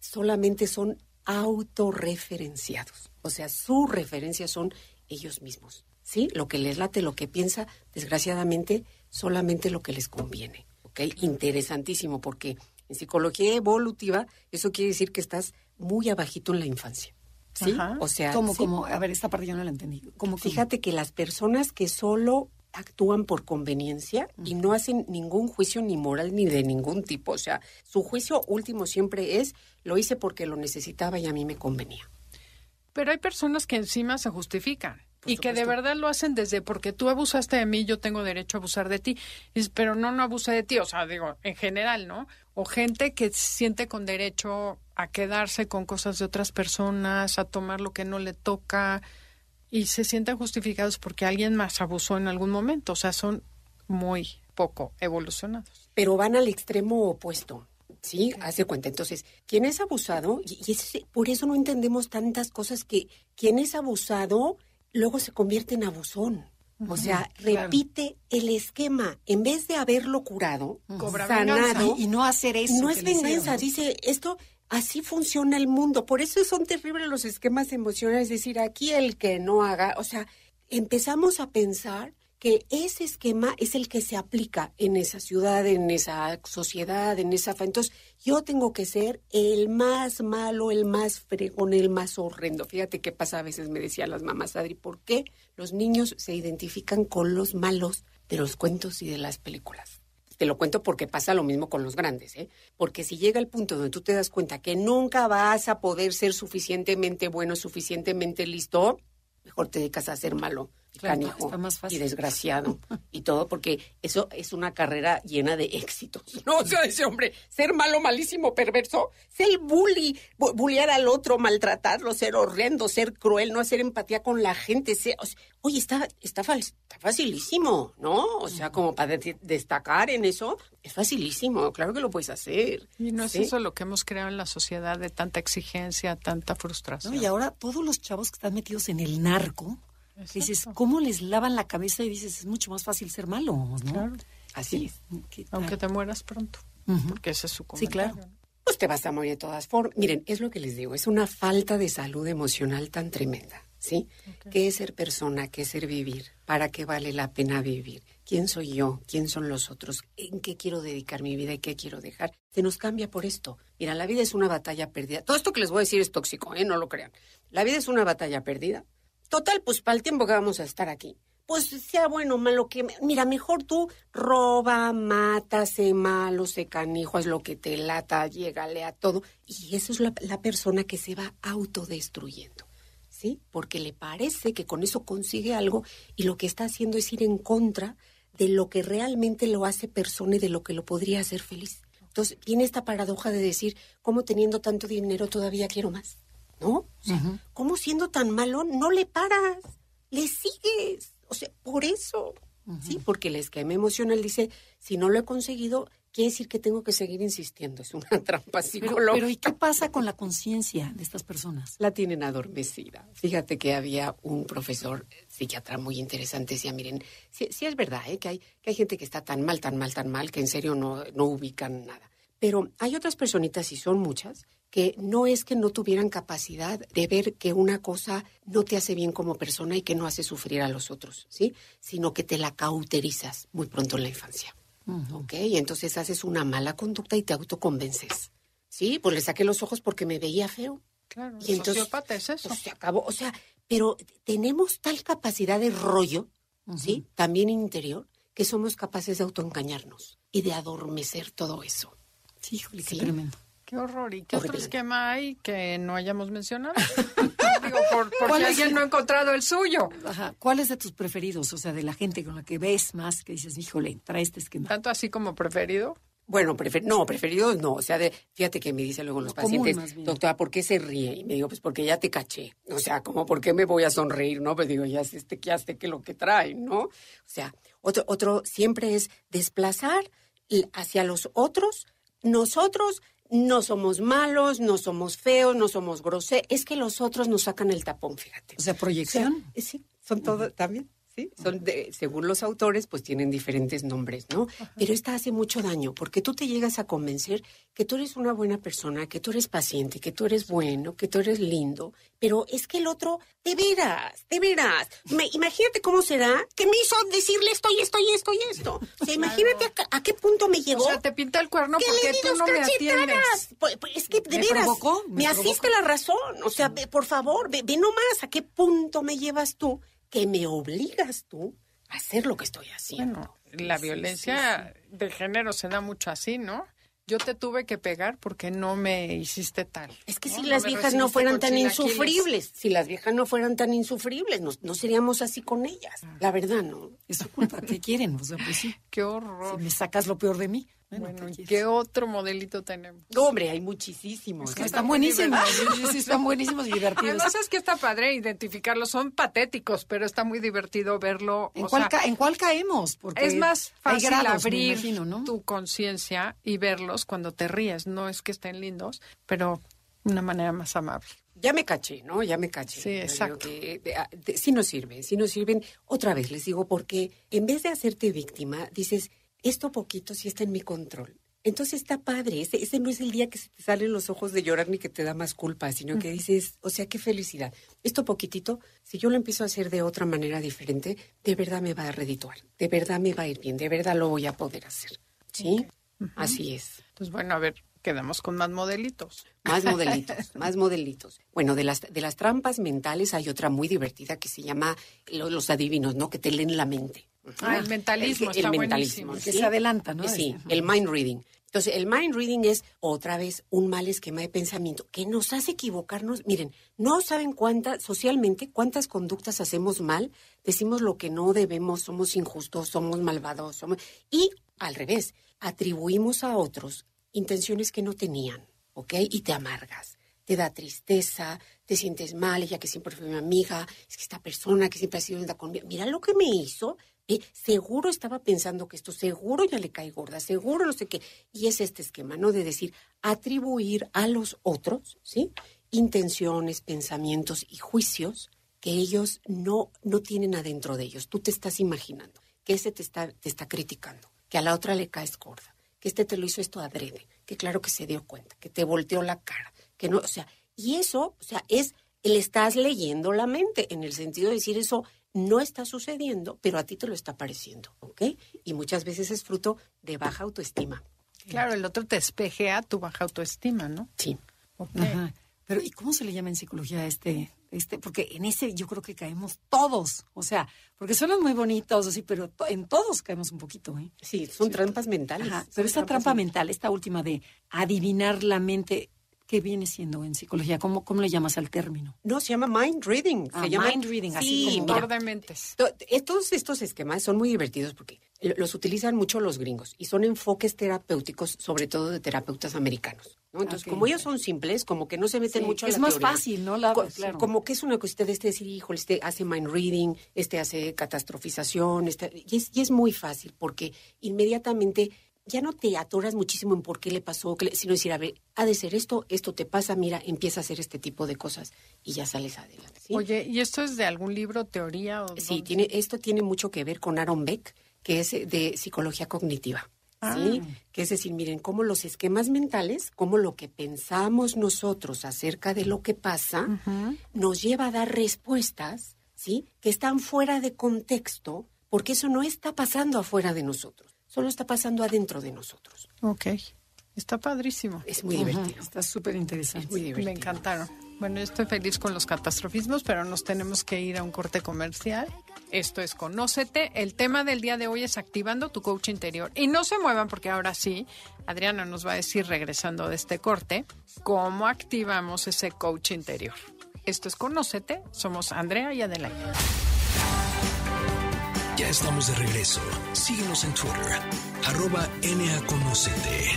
Solamente son autorreferenciados. O sea, su referencia son ellos mismos, ¿sí? Lo que les late, lo que piensa, desgraciadamente, solamente lo que les conviene, ¿ok? Interesantísimo, porque en psicología evolutiva, eso quiere decir que estás muy abajito en la infancia. ¿Sí? O sea, ¿Cómo, como, a ver, esta parte yo no la entendí. ¿Cómo, Fíjate que las personas que solo actúan por conveniencia y no hacen ningún juicio ni moral ni de ningún tipo. O sea, su juicio último siempre es, lo hice porque lo necesitaba y a mí me convenía. Pero hay personas que encima se justifican y que de verdad lo hacen desde porque tú abusaste de mí, yo tengo derecho a abusar de ti. Pero no, no abusé de ti, o sea, digo, en general, ¿no? O gente que siente con derecho a quedarse con cosas de otras personas, a tomar lo que no le toca y se sienten justificados porque alguien más abusó en algún momento. O sea, son muy poco evolucionados. Pero van al extremo opuesto. Sí, hace cuenta. Entonces, quien es abusado, y, por eso no entendemos tantas cosas que quien es abusado luego se convierte en abusón. O sea, repite el esquema. En vez de haberlo curado, sanado. Y, no hacer eso. No es venganza. Dice, esto, así funciona el mundo. Por eso son terribles los esquemas emocionales. Es decir, aquí el que no haga. O sea, empezamos a pensar ese esquema es el que se aplica en esa ciudad, en esa sociedad, en esa... Entonces, yo tengo que ser el más malo, el más fregón, el más horrendo. Fíjate qué pasa a veces, me decían las mamás, Adri, ¿por qué los niños se identifican con los malos de los cuentos y de las películas? Te lo cuento porque pasa lo mismo con los grandes, ¿eh? Porque si llega el punto donde tú te das cuenta que nunca vas a poder ser suficientemente bueno, suficientemente listo, mejor te dedicas a ser malo canijo más fácil. y desgraciado y todo, porque eso es una carrera llena de éxitos. No, o sea, ese hombre, ser malo, malísimo, perverso, ser bully, bullear al otro, maltratarlo, ser horrendo, ser cruel, no hacer empatía con la gente. Ser, oye, está, está, está facilísimo, ¿no? O sea, como para destacar en eso, es facilísimo, claro que lo puedes hacer. Y no es eso lo que hemos creado en la sociedad de tanta exigencia, tanta frustración. y ahora todos los chavos que están metidos en el narco, Dices, ¿cómo les lavan la cabeza? Y dices, es mucho más fácil ser malo, ¿no? Claro. Así es. Aunque te mueras pronto. Porque ese es su Sí, comentario. claro. Pues te vas a morir de todas formas. Miren, es lo que les digo, es una falta de salud emocional tan tremenda, ¿sí? ¿Qué es ser persona? ¿Qué es ser vivir? ¿Para qué vale la pena vivir? ¿Quién soy yo? ¿Quién son los otros? ¿En qué quiero dedicar mi vida y qué quiero dejar? Se nos cambia por esto. Mira, la vida es una batalla perdida. Todo esto que les voy a decir es tóxico, ¿eh? No lo crean. La vida es una batalla perdida. Total, pues para el tiempo que vamos a estar aquí. Pues sea bueno malo que... Mira, mejor tú roba, mata, sé malo, sé canijo, es lo que te lata, llégale a todo. Y eso es la, la persona que se va autodestruyendo, ¿sí? Porque le parece que con eso consigue algo y lo que está haciendo es ir en contra de lo que realmente lo hace persona y de lo que lo podría hacer feliz. Entonces, tiene esta paradoja de decir, ¿cómo teniendo tanto dinero todavía quiero más? ¿No? O sea, ¿cómo siendo tan malo no le paras? Le sigues. O sea, por eso. Sí, porque el esquema emocional dice, si no lo he conseguido, quiere decir que tengo que seguir insistiendo. Es una [laughs] trampa Pero, psicológica. pero ¿y qué pasa con la conciencia de estas personas? La tienen adormecida. Fíjate que había un profesor eh, psiquiatra muy interesante. Decía, miren, sí, sí es verdad ¿eh? que, hay, que hay gente que está tan mal, tan mal, tan mal, que en serio no, no ubican nada. Pero hay otras personitas, y son muchas, que no es que no tuvieran capacidad de ver que una cosa no te hace bien como persona y que no hace sufrir a los otros, ¿sí? Sino que te la cauterizas muy pronto en la infancia. ¿Ok? Y entonces haces una mala conducta y te autoconvences. Sí, pues le saqué los ojos porque me veía feo. Claro, Y entonces, sociópata es eso. Pues se acabó. O sea, pero tenemos tal capacidad de rollo, ¿sí? También interior, que somos capaces de autoengañarnos y de adormecer todo eso. Sí, híjole, qué Sí. tremendo. Qué horror. ¿Y qué otro Horrible. esquema hay que no hayamos mencionado? [laughs] Digo, por, porque ¿Cuál es alguien el- no ha encontrado el suyo. Ajá. ¿Cuál es de tus preferidos? O sea, de la gente con la que ves más, que dices, híjole, trae este esquema. Tanto así como preferido. Bueno, prefer no, preferidos no. O sea, de, fíjate que me dicen luego los pacientes, doctora, ¿por qué se ríe? Y me digo, pues porque ya te caché. O sea, como, ¿por qué me voy a sonreír? No, pues digo, ya sé, este, ya sé que lo que trae, ¿no? O sea, otro, otro siempre es desplazar hacia los otros. Nosotros no somos malos, no somos feos, no somos groseros. Es que los otros nos sacan el tapón, fíjate. O sea, proyección. Sí, son todo también. Sí, son de, según los autores, pues tienen diferentes nombres, ¿no? Pero esta hace mucho daño porque tú te llegas a convencer que tú eres una buena persona, que tú eres paciente, que tú eres bueno, que tú eres lindo, pero es que el otro, de veras, de veras, me- imagínate cómo será que me hizo decirle esto y esto y esto y esto. O sea, imagínate a, qué punto me llegó. O sea, te pinta el cuerno ¿Qué porque le tú no me atiendes. Pues, pues, es que de ¿Me veras, provocó? me, ¿Me asiste la razón. O sea, ve, por favor, ve, ve nomás a qué punto me llevas tú, que me obligas tú a hacer lo que estoy haciendo. Bueno, la violencia de género se da mucho así, ¿no? Yo te tuve que pegar porque no me hiciste tal. Es que ¿no? si No las viejas no fueran tan insufribles, si las viejas no fueran tan insufribles, no, no seríamos así con ellas. La verdad, no. Es su culpa. ¿Qué quieren? O sea, pues sí. [laughs] Qué Si horror. me sacas lo peor de mí. Bueno, Bueno, ¿qué otro modelito tenemos? No, hombre, hay muchísimos. Que están buenísimos. Sí, están buenísimos y divertidos. Además es que está padre identificarlos, son patéticos, pero está muy divertido verlo. ¿En o cuál, sea, ca- ¿En cuál caemos? Porque es más fácil grados, abrir imagino, ¿no? tu conciencia y verlos cuando te ríes. No es que estén lindos, pero de una manera más amable. Ya me caché, ¿no? Ya me caché. Sí, exacto. que, de- a- de- sí nos sirve, sí nos sirven. Otra vez les digo, porque en vez de hacerte víctima, dices, esto poquito sí está en mi control. Entonces está padre. Ese, ese no es el día que se te salen los ojos de llorar ni que te da más culpa, sino que dices, o sea, qué felicidad. Esto poquitito, si yo lo empiezo a hacer de otra manera diferente, de verdad me va a redituar. De verdad me va a ir bien. De verdad lo voy a poder hacer. ¿Sí? Así es. Entonces, bueno, a ver, quedamos con más modelitos. Más [laughs] modelitos, más modelitos. Bueno, de las, de las trampas mentales hay otra muy divertida que se llama lo- los adivinos, ¿no? Que te leen la mente. Ah, el mentalismo El, está mentalismo. buenísimo. Que se adelanta, ¿no? Sí, Ajá. el mind reading. Entonces, el mind reading es otra vez un mal esquema de pensamiento que nos hace equivocarnos. Miren, no saben cuántas, socialmente, cuántas conductas hacemos mal, decimos lo que no debemos, somos injustos, somos malvados, somos... y al revés, atribuimos a otros intenciones que no tenían, ¿ok? Y te amargas, te da tristeza, te sientes mal, ella que siempre fue mi amiga, es que esta persona que siempre ha sido conmigo, mira lo que me hizo, eh, seguro estaba pensando que esto, seguro ya le cae gorda, seguro no sé qué. Y es este esquema, ¿no? De decir, atribuir a los otros, ¿sí? Intenciones, pensamientos y juicios que ellos no, no tienen adentro de ellos. Tú te estás imaginando que ese te está, te está criticando, que a la otra le caes gorda, que este te lo hizo esto adrede, que claro que se dio cuenta, que te volteó la cara, que no, o sea, y eso, o sea, es, le estás leyendo la mente, en el sentido de decir eso no está sucediendo, pero a ti te lo está pareciendo, ¿ok? Y muchas veces es fruto de baja autoestima. Claro, el otro te espejea tu baja autoestima, ¿no? Sí. Ajá. Pero ¿y cómo se le llama en psicología a este este, porque en ese yo creo que caemos todos, o sea, porque suenan muy bonitos, así, pero to- en todos caemos un poquito, ¿eh? Sí, son trampas mentales. Ajá, pero esta trampa men- mental, esta última de adivinar la mente, ¿qué viene siendo en psicología? ¿Cómo, cómo le llamas al término? No, se llama mind reading. Ah, se llama mind reading, así Sí, como- mira, de mentes. To- Todos estos esquemas son muy divertidos porque lo- los utilizan mucho los gringos y son enfoques terapéuticos, sobre todo de terapeutas americanos. ¿no? Entonces, como ellos son simples, como que no se meten Sí, mucho a es la más teoría. fácil, ¿no? La- Co- claro. Como que es una cuestión de este decir, híjole, este hace mind reading, este hace catastrofización, este, y, es, y es muy fácil porque inmediatamente ya no te atoras muchísimo en por qué le pasó, sino decir, a ver, ha de ser esto, esto te pasa, mira, empieza a hacer este tipo de cosas y ya sales adelante. ¿sí? Oye, ¿y esto es de algún libro, teoría? O Sí, dónde? tiene, esto tiene mucho que ver con Aaron Beck, que es de psicología cognitiva. ¿sí? Que es decir, miren, cómo los esquemas mentales, cómo lo que pensamos nosotros acerca de lo que pasa, nos lleva a dar respuestas, ¿sí? Que están fuera de contexto, porque eso no está pasando afuera de nosotros, solo está pasando adentro de nosotros. Ok, está padrísimo. Es muy Ajá, divertido. Está súper interesante. Es muy divertido. Me encantaron. Bueno, yo estoy feliz con los catastrofismos, pero nos tenemos que ir a un corte comercial. Esto es Conócete. El tema del día de hoy es activando tu coach interior. Y no se muevan porque ahora sí, Adriana nos va a decir, regresando de este corte, cómo activamos ese coach interior. Esto es Conócete. Somos Andrea y Adelaide. Ya estamos de regreso. Síguenos en Twitter, arroba NAConocete.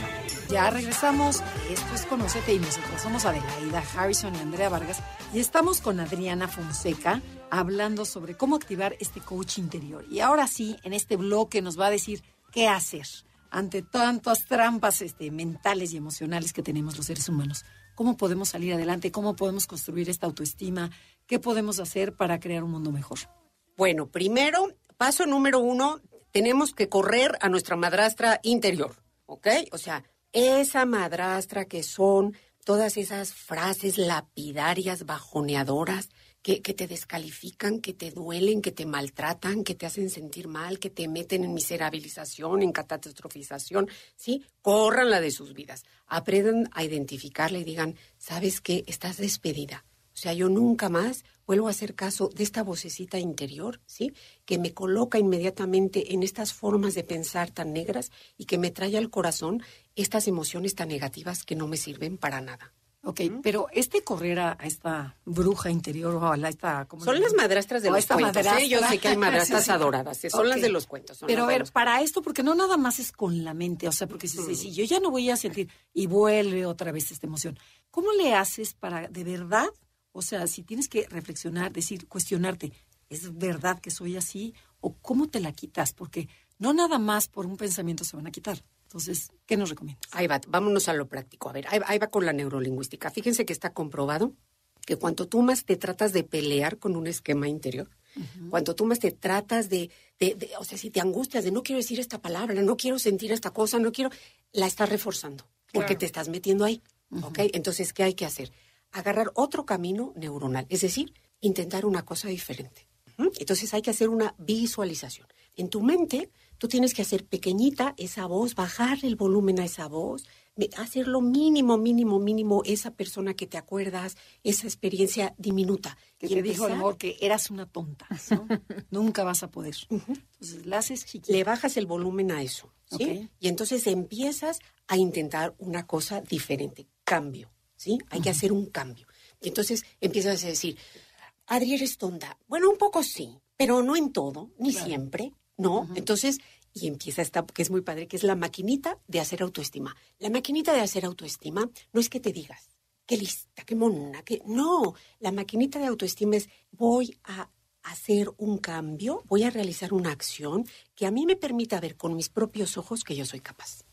Ya regresamos. Esto es Conocete y nosotros somos Adelaida Harrison y Andrea Vargas. Y estamos con Adriana Fonseca hablando sobre cómo activar este coach interior. Y ahora sí, en este bloque nos va a decir qué hacer ante tantas trampas este, mentales y emocionales que tenemos los seres humanos. ¿Cómo podemos salir adelante? ¿Cómo podemos construir esta autoestima? ¿Qué podemos hacer para crear un mundo mejor? Bueno, primero, paso número uno, tenemos que correr a nuestra madrastra interior, ¿ok? O sea, esa madrastra que son todas esas frases lapidarias, bajoneadoras, que, que te descalifican, que te duelen, que te maltratan, que te hacen sentir mal, que te meten en miserabilización, en catastrofización, ¿sí? Córranla de sus vidas. Aprendan a identificarla y digan, ¿sabes qué? Estás despedida. O sea, yo nunca más vuelvo a hacer caso de esta vocecita interior, ¿sí? Que me coloca inmediatamente en estas formas de pensar tan negras y que me trae al corazón estas emociones tan negativas que no me sirven para nada. Ok, pero este correr a, esta bruja interior o a la, esta... ¿cómo Son las madrastras de O a los esta cuentos. ¿eh? Yo sé que hay [laughs] madrastras Sí, sí. adoradas, ¿eh? son las de los cuentos. son Pero a de ver, los- para esto, porque no nada más es con la mente, o sea, porque si, si- si yo ya no voy a sentir y vuelve otra vez esta emoción, ¿cómo le haces para de verdad? O sea, si tienes que reflexionar, decir, cuestionarte, ¿es verdad que soy así? ¿O cómo te la quitas? Porque no nada más por un pensamiento se van a quitar. Entonces, ¿qué nos recomiendas? Ahí va, vámonos a lo práctico. A ver, ahí, ahí va con la neurolingüística. Fíjense que está comprobado que cuanto tú más te tratas de pelear con un esquema interior, cuanto tú más te tratas de, de- de- o sea, si te angustias de no quiero decir esta palabra, no quiero sentir esta cosa, no quiero, la estás reforzando, porque Claro. te estás metiendo ahí, ¿ok? Entonces, ¿qué hay que hacer? Agarrar otro camino neuronal, es decir, intentar una cosa diferente. Entonces hay que hacer una visualización. En tu mente, tú tienes que hacer pequeñita esa voz, bajar el volumen a esa voz, hacer lo mínimo, mínimo, mínimo, esa persona que te acuerdas, esa experiencia diminuta. Que Y te dijo a lo empezar- mejor que eras una tonta, ¿no? [laughs] Nunca vas a poder. Entonces, la haces chiquita. le bajas el volumen a eso, ¿sí? Y entonces empiezas a intentar una cosa diferente, cambio, ¿sí? Hay que hacer un cambio. Y entonces empiezas a decir, Adri, eres tonta. Bueno, un poco sí, pero no en todo, ni siempre, ¿no? Entonces, y empieza esta, que es muy padre, que es la maquinita de hacer autoestima. La maquinita de hacer autoestima no es que te digas, qué lista, qué mona, que no, la maquinita de autoestima es voy a hacer un cambio, voy a realizar una acción que a mí me permita ver con mis propios ojos que yo soy capaz.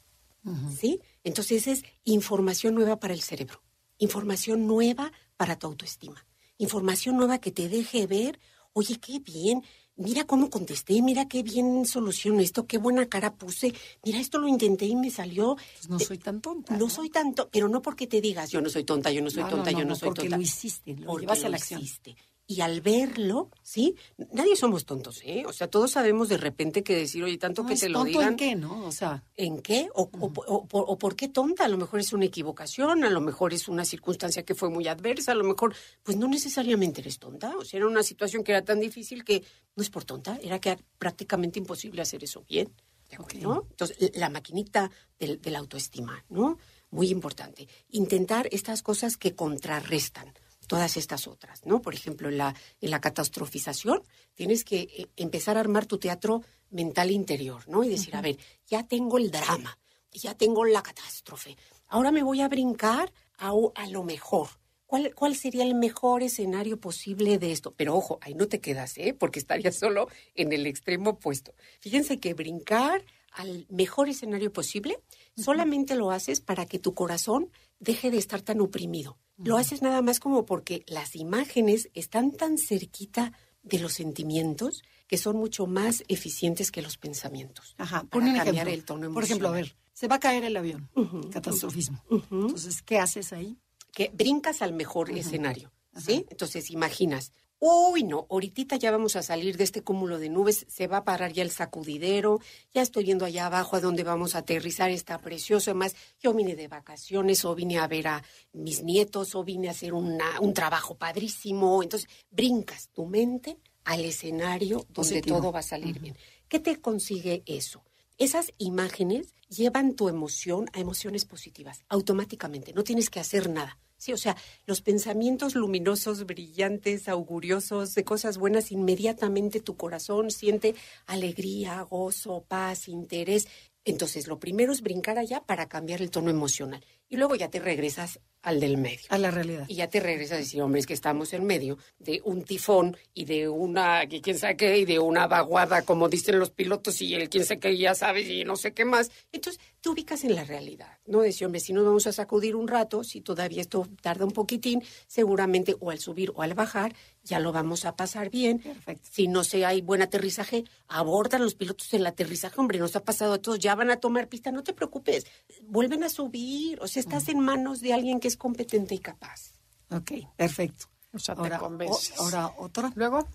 ¿Sí? Entonces es información nueva para el cerebro, información nueva para tu autoestima. información nueva que te deje ver, oye, qué bien, mira cómo contesté, mira qué bien soluciono esto, qué buena cara puse, mira esto lo intenté y me salió. Pues no soy tan tonta. No, soy tanto, pero no porque te digas yo no soy tonta, yo no soy No, tonta, no, yo no, soy porque tonta. lo hiciste, lo Porque llevas a la acción. hiciste. Y al verlo, ¿sí? Nadie somos tontos, ¿eh? O sea, todos sabemos de repente que decir, oye, tanto No, que te lo tonto digan. en qué, ¿no? O sea, ¿En qué? O, o- o- o- o por qué tonta? A lo mejor es una equivocación, a lo mejor es una circunstancia que fue muy adversa, a lo mejor, pues no necesariamente eres tonta. O sea, era una situación que era tan difícil que no es por tonta, era que era prácticamente imposible hacer eso bien. ¿de. Entonces, la maquinita del, de la autoestima, ¿no? Muy importante. Intentar estas cosas que contrarrestan todas estas otras, ¿no? Por ejemplo, en la, en la catastrofización tienes que eh, empezar a armar tu teatro mental interior, ¿no? Y decir, a ver, ya tengo el drama, ya tengo la catástrofe, ahora me voy a brincar a, a lo mejor. ¿Cuál, ¿Cuál sería el mejor escenario posible de esto? Pero ojo, ahí no te quedas, ¿eh? Porque estarías solo en el extremo opuesto. Fíjense que brincar al mejor escenario posible solamente lo haces para que tu corazón deje de estar tan oprimido. Lo haces nada más como porque las imágenes están tan cerquita de los sentimientos que son mucho más eficientes que los pensamientos. ajá, para un cambiar ejemplo. el tono Por ejemplo, a ver, se va a caer el avión, Ujú, catastrofismo. Entonces, ¿qué haces ahí? que brincas al mejor escenario, ¿sí? Entonces imaginas, uy, no, ahorita ya vamos a salir de este cúmulo de nubes, se va a parar ya el sacudidero, ya estoy viendo allá abajo a dónde vamos a aterrizar, está precioso, además yo vine de vacaciones o vine a ver a mis nietos o vine a hacer una- un trabajo padrísimo, entonces brincas tu mente al escenario donde Positivo. todo va a salir bien. ¿Qué te consigue eso? Esas imágenes llevan tu emoción a emociones positivas, automáticamente, no tienes que hacer nada. O sea, los pensamientos luminosos, brillantes, auguriosos de cosas buenas, inmediatamente tu corazón siente alegría, gozo, paz, interés. Entonces, lo primero es brincar allá para cambiar el tono emocional. Y luego ya te regresas al del medio. A la realidad. Y ya te regresas a decir, hombre, es que estamos en medio de un tifón y de una, que quién sabe qué, y de una vaguada, como dicen los pilotos, y el quién sabe qué, ya sabes, y no sé qué más. Entonces, te ubicas en la realidad, ¿no? Decir, hombre, si nos vamos a sacudir un rato, si todavía esto tarda un poquitín, seguramente o al subir o al bajar, ya lo vamos a pasar bien. Perfecto. Si no sé, hay buen aterrizaje, abordan los pilotos el aterrizaje, hombre, nos ha pasado a todos, ya van a tomar pista, no te preocupes, vuelven a subir, o sea, estás en manos de alguien que es competente y capaz. Ok, perfecto. O sea, te ahora, convences. o- ahora otra. Luego,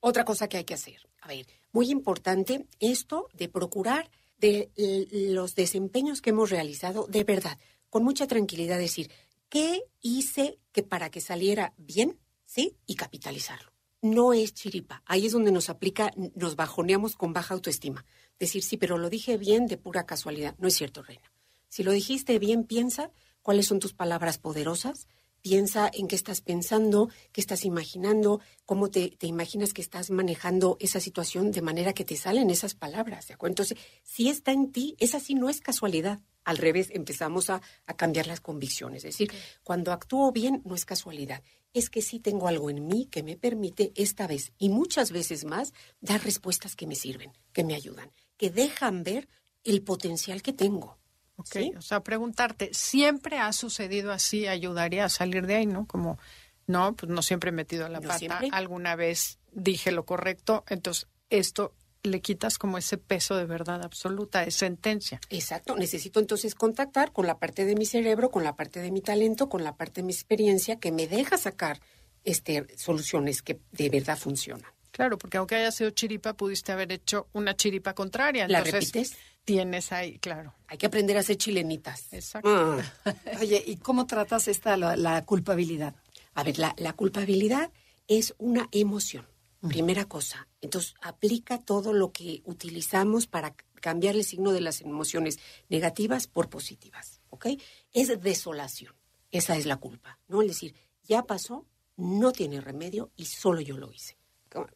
Otra cosa que hay que hacer, a ver, muy importante esto de procurar de los desempeños que hemos realizado de verdad, con mucha tranquilidad decir, ¿qué hice que para que saliera bien? ¿Sí? Y capitalizarlo. No es chiripa. Ahí es donde nos aplica, nos bajoneamos con baja autoestima. Decir, sí, pero lo dije bien de pura casualidad. No es cierto, Reina. Si lo dijiste bien, piensa cuáles son tus palabras poderosas, piensa en qué estás pensando, qué estás imaginando, cómo te, te imaginas que estás manejando esa situación de manera que te salen esas palabras, ¿de acuerdo? Entonces, si está en ti, esa sí no es casualidad. Al revés, empezamos a, a cambiar las convicciones. Es decir, cuando actúo bien, no es casualidad. Es que sí tengo algo en mí que me permite esta vez y muchas veces más dar respuestas que me sirven, que me ayudan, que dejan ver el potencial que tengo. Ok, ¿Sí? o sea, preguntarte, ¿siempre ha sucedido así? ¿Ayudaría a salir de ahí, no? Como, no, pues no siempre he metido la No pata. siempre. Alguna vez dije lo correcto, entonces esto le quitas como ese peso de verdad absoluta, es sentencia. Exacto, necesito entonces contactar con la parte de mi cerebro, con la parte de mi talento, con la parte de mi experiencia que me deja sacar este, soluciones que de verdad funcionan. Claro, porque aunque haya sido chiripa, pudiste haber hecho una chiripa contraria. ¿La Entonces, repites? Tienes ahí, claro. Hay que aprender a ser chilenitas. Exacto. Ah. Oye, ¿y cómo tratas esta, la, la culpabilidad? A ver, la, la culpabilidad es una emoción, primera cosa. Entonces, aplica todo lo que utilizamos para cambiar el signo de las emociones negativas por positivas, ¿ok? Es desolación, esa es la culpa, ¿no? Es decir, ya pasó, no tiene remedio y solo yo lo hice.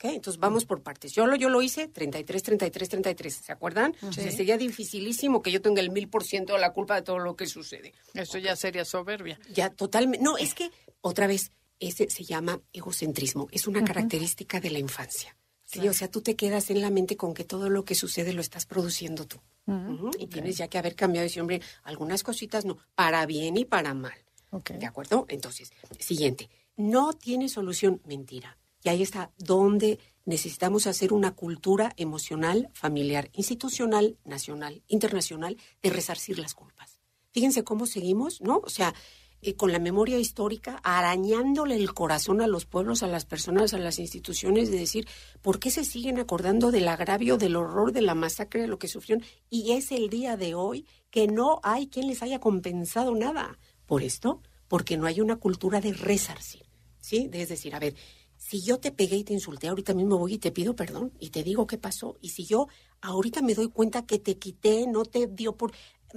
Entonces vamos por partes. Yo lo, yo lo hice 33, 33, 33. ¿Se acuerdan? Sea, sería dificilísimo que yo tenga el mil por ciento de la culpa de todo lo que sucede. Eso ya sería soberbia. Ya totalmente. No, es que, otra vez, ese se llama egocentrismo. Es una característica de la infancia. Sí, o sea, tú te quedas en la mente con que todo lo que sucede lo estás produciendo tú. Y tienes ya que haber cambiado y decir, hombre, algunas cositas no, para bien y para mal. ¿De acuerdo? Entonces, siguiente. no tiene solución. Mentira. Y ahí está donde necesitamos hacer una cultura emocional, familiar, institucional, nacional, internacional, de resarcir las culpas. Fíjense cómo seguimos, ¿no? O sea, eh, con la memoria histórica, arañándole el corazón a los pueblos, a las personas, a las instituciones, de decir, ¿por qué se siguen acordando del agravio, del horror, de la masacre, de lo que sufrieron? Y es el día de hoy que no hay quien les haya compensado nada. Por esto, porque no hay una cultura de resarcir, ¿sí? es decir, a ver, si yo te pegué y te insulté, ahorita mismo voy y te pido perdón y te digo qué pasó. Y si yo ahorita me doy cuenta que te quité, no te dio por...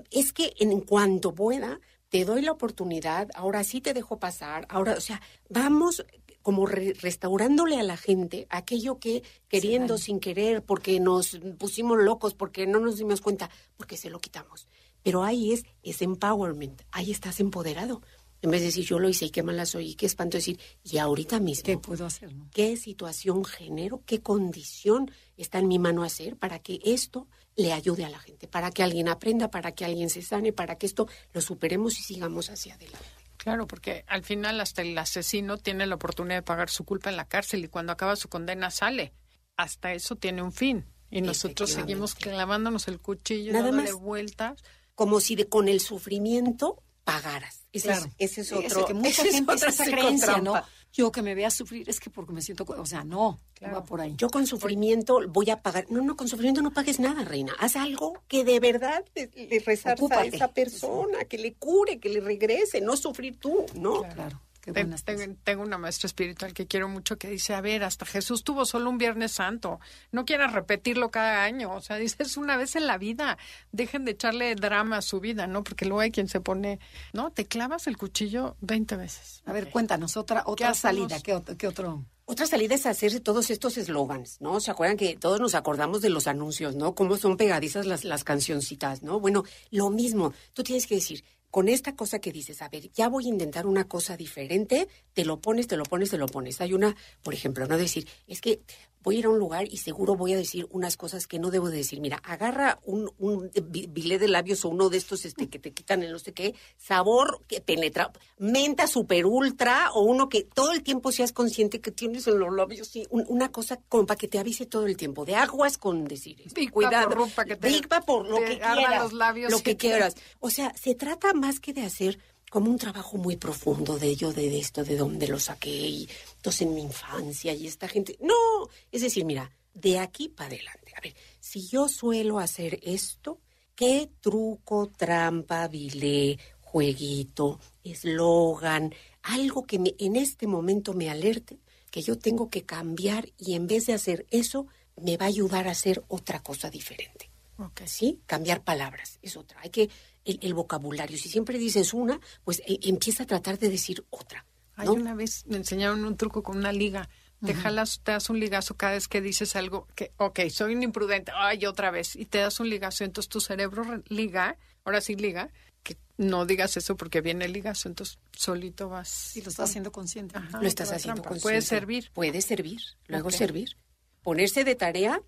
Es que en cuanto pueda, te doy la oportunidad, ahora sí te dejo pasar, ahora, o sea, vamos como restaurándole a la gente aquello que queriendo sin querer, porque nos pusimos locos, porque no nos dimos cuenta, porque se lo quitamos. Pero ahí es, es empowerment, ahí estás empoderado. En vez de decir yo lo hice y qué mala soy y qué espanto decir, y ahorita mismo. ¿Qué puedo hacer? ¿Qué situación genero? ¿Qué condición está en mi mano hacer para que esto le ayude a la gente? Para que alguien aprenda, para que alguien se sane, para que esto lo superemos y sigamos hacia adelante. Claro, porque al final hasta el asesino tiene la oportunidad de pagar su culpa en la cárcel y cuando acaba su condena sale. Hasta eso tiene un fin. Y nosotros seguimos clavándonos el cuchillo, Nada dándole vueltas. Como si de, con el sufrimiento pagaras. Ese, es, ese es otro. que mucha gente es esa creencia, ¿no? Yo que me vea sufrir es que porque me siento, o sea, no, va por ahí. Yo con sufrimiento voy a pagar. No, no, con sufrimiento no pagues nada, reina. Haz algo que de verdad le, le a esa persona, que le cure, que le regrese, no sufrir tú, ¿no? claro tengo, una maestra espiritual que quiero mucho que dice, a ver, hasta Jesús tuvo solo un Viernes Santo, no quieras repetirlo cada año, o sea, [laughs] dices una vez en la vida, dejen de echarle drama a su vida, ¿no? Porque luego hay quien se pone, ¿no? Te clavas el cuchillo 20 veces. A ver, cuéntanos, otra, otra salida, ¿qué, ¿qué otro? Otra salida es hacerse todos estos eslogans, ¿no? ¿Se acuerdan que todos nos acordamos de los anuncios, ¿no? Cómo son pegadizas las, las cancioncitas, ¿no? Bueno, lo mismo, tú tienes que decir, con esta cosa que dices, a ver, ya voy a intentar una cosa diferente, te lo pones, te lo pones, te lo pones. Hay una, por ejemplo, no decir, es que voy a ir a un lugar y seguro voy a decir unas cosas que no debo de decir. Mira, agarra un, un bilé de labios o uno de estos este, que te quitan el no sé qué, sabor que penetra, menta super ultra o uno que todo el tiempo seas consciente que tienes en los labios, sí, una cosa como para que te avise todo el tiempo, de aguas con decir. Big Cuidado. que te, Big por lo que quieras. Los labios lo que quieras. O sea, se trata más que de hacer como un trabajo muy profundo de ello, de esto, de dónde lo saqué, y entonces en mi infancia y esta gente. No, es decir, mira, de aquí para adelante. A ver, si yo suelo hacer esto, ¿qué truco, trampa, bilé, jueguito, eslogan, algo que me, en este momento me alerte que yo tengo que cambiar y en vez de hacer eso, me va a ayudar a hacer otra cosa diferente. Okay. ¿Sí? Cambiar palabras es otra. Hay que el, vocabulario. Si siempre dices una, pues eh, empieza a tratar de decir otra. Hay una vez me enseñaron un truco con una liga. Te jalas, te das un ligazo cada vez que dices algo que, ok, soy un imprudente, ay, otra vez, y te das un ligazo, entonces tu cerebro liga, ahora sí liga, que no digas eso porque viene el ligazo, entonces solito vas. Y lo estás haciendo consciente. lo estás haciendo consciente. Puede servir. Puede servir, luego servir. Ponerse de tarea,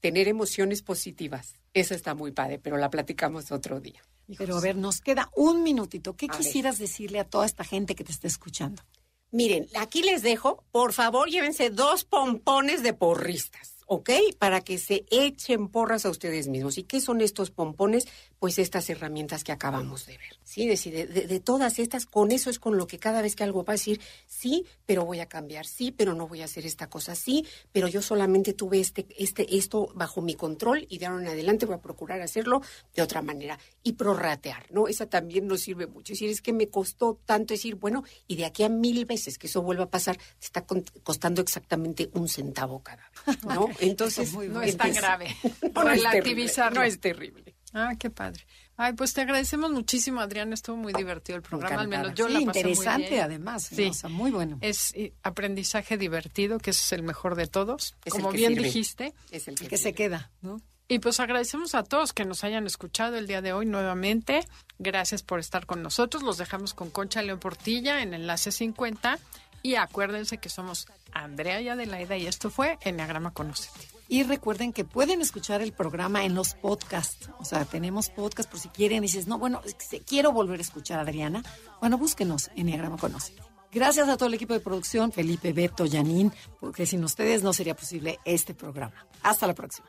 tener emociones positivas. Esa está muy padre, pero la platicamos otro día. Pero a ver, nos queda un minutito. ¿Qué quisieras decirle a toda esta gente que te está escuchando? Miren, aquí les dejo, por favor, llévense dos pompones de porristas. ¿ok? Para que se echen porras a ustedes mismos. ¿Y qué son estos pompones? Pues estas herramientas que acabamos de ver, ¿sí? De, de, todas estas, con eso es con lo que cada vez que algo va a decir, sí, pero voy a cambiar, sí, pero no voy a hacer esta cosa, sí, pero yo solamente tuve este, este, esto bajo mi control y de ahora en adelante voy a procurar hacerlo de otra manera. Y prorratear, ¿no? Esa también nos sirve mucho. Es decir, es que me costó tanto decir, bueno, y de aquí a mil veces que eso vuelva a pasar, te está costando exactamente un centavo cada vez, ¿no? [laughs] Entonces, no es tan grave. Relativizar. [laughs] No es terrible. Ah, qué padre. Ay, pues te agradecemos muchísimo, Adrián. Estuvo muy divertido el programa, al menos yo la pasé interesante muy bien. además, sí. muy bueno. Es aprendizaje divertido, que es el mejor de todos. Como bien dijiste, es el que, se queda, ¿no? Y pues agradecemos a todos que nos hayan escuchado el día de hoy nuevamente. Gracias por estar con nosotros. Los dejamos con Concha León Portilla en Enlace 50. Y acuérdense que somos Andrea y Adelaida y esto fue Enneagrama Conocete. Y recuerden que pueden escuchar el programa en los podcasts. O sea, tenemos podcasts por si quieren. Y dices, no, bueno, quiero volver a escuchar a Adriana. Bueno, búsquenos en Enneagrama Conocete. Gracias a todo el equipo de producción, Felipe, Beto, Yanin, porque sin ustedes no sería posible este programa. Hasta la próxima.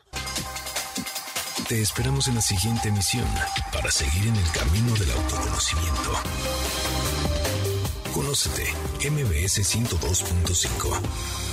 Te esperamos en la siguiente emisión para seguir en el camino del autoconocimiento. Conócete, MBS 102.5.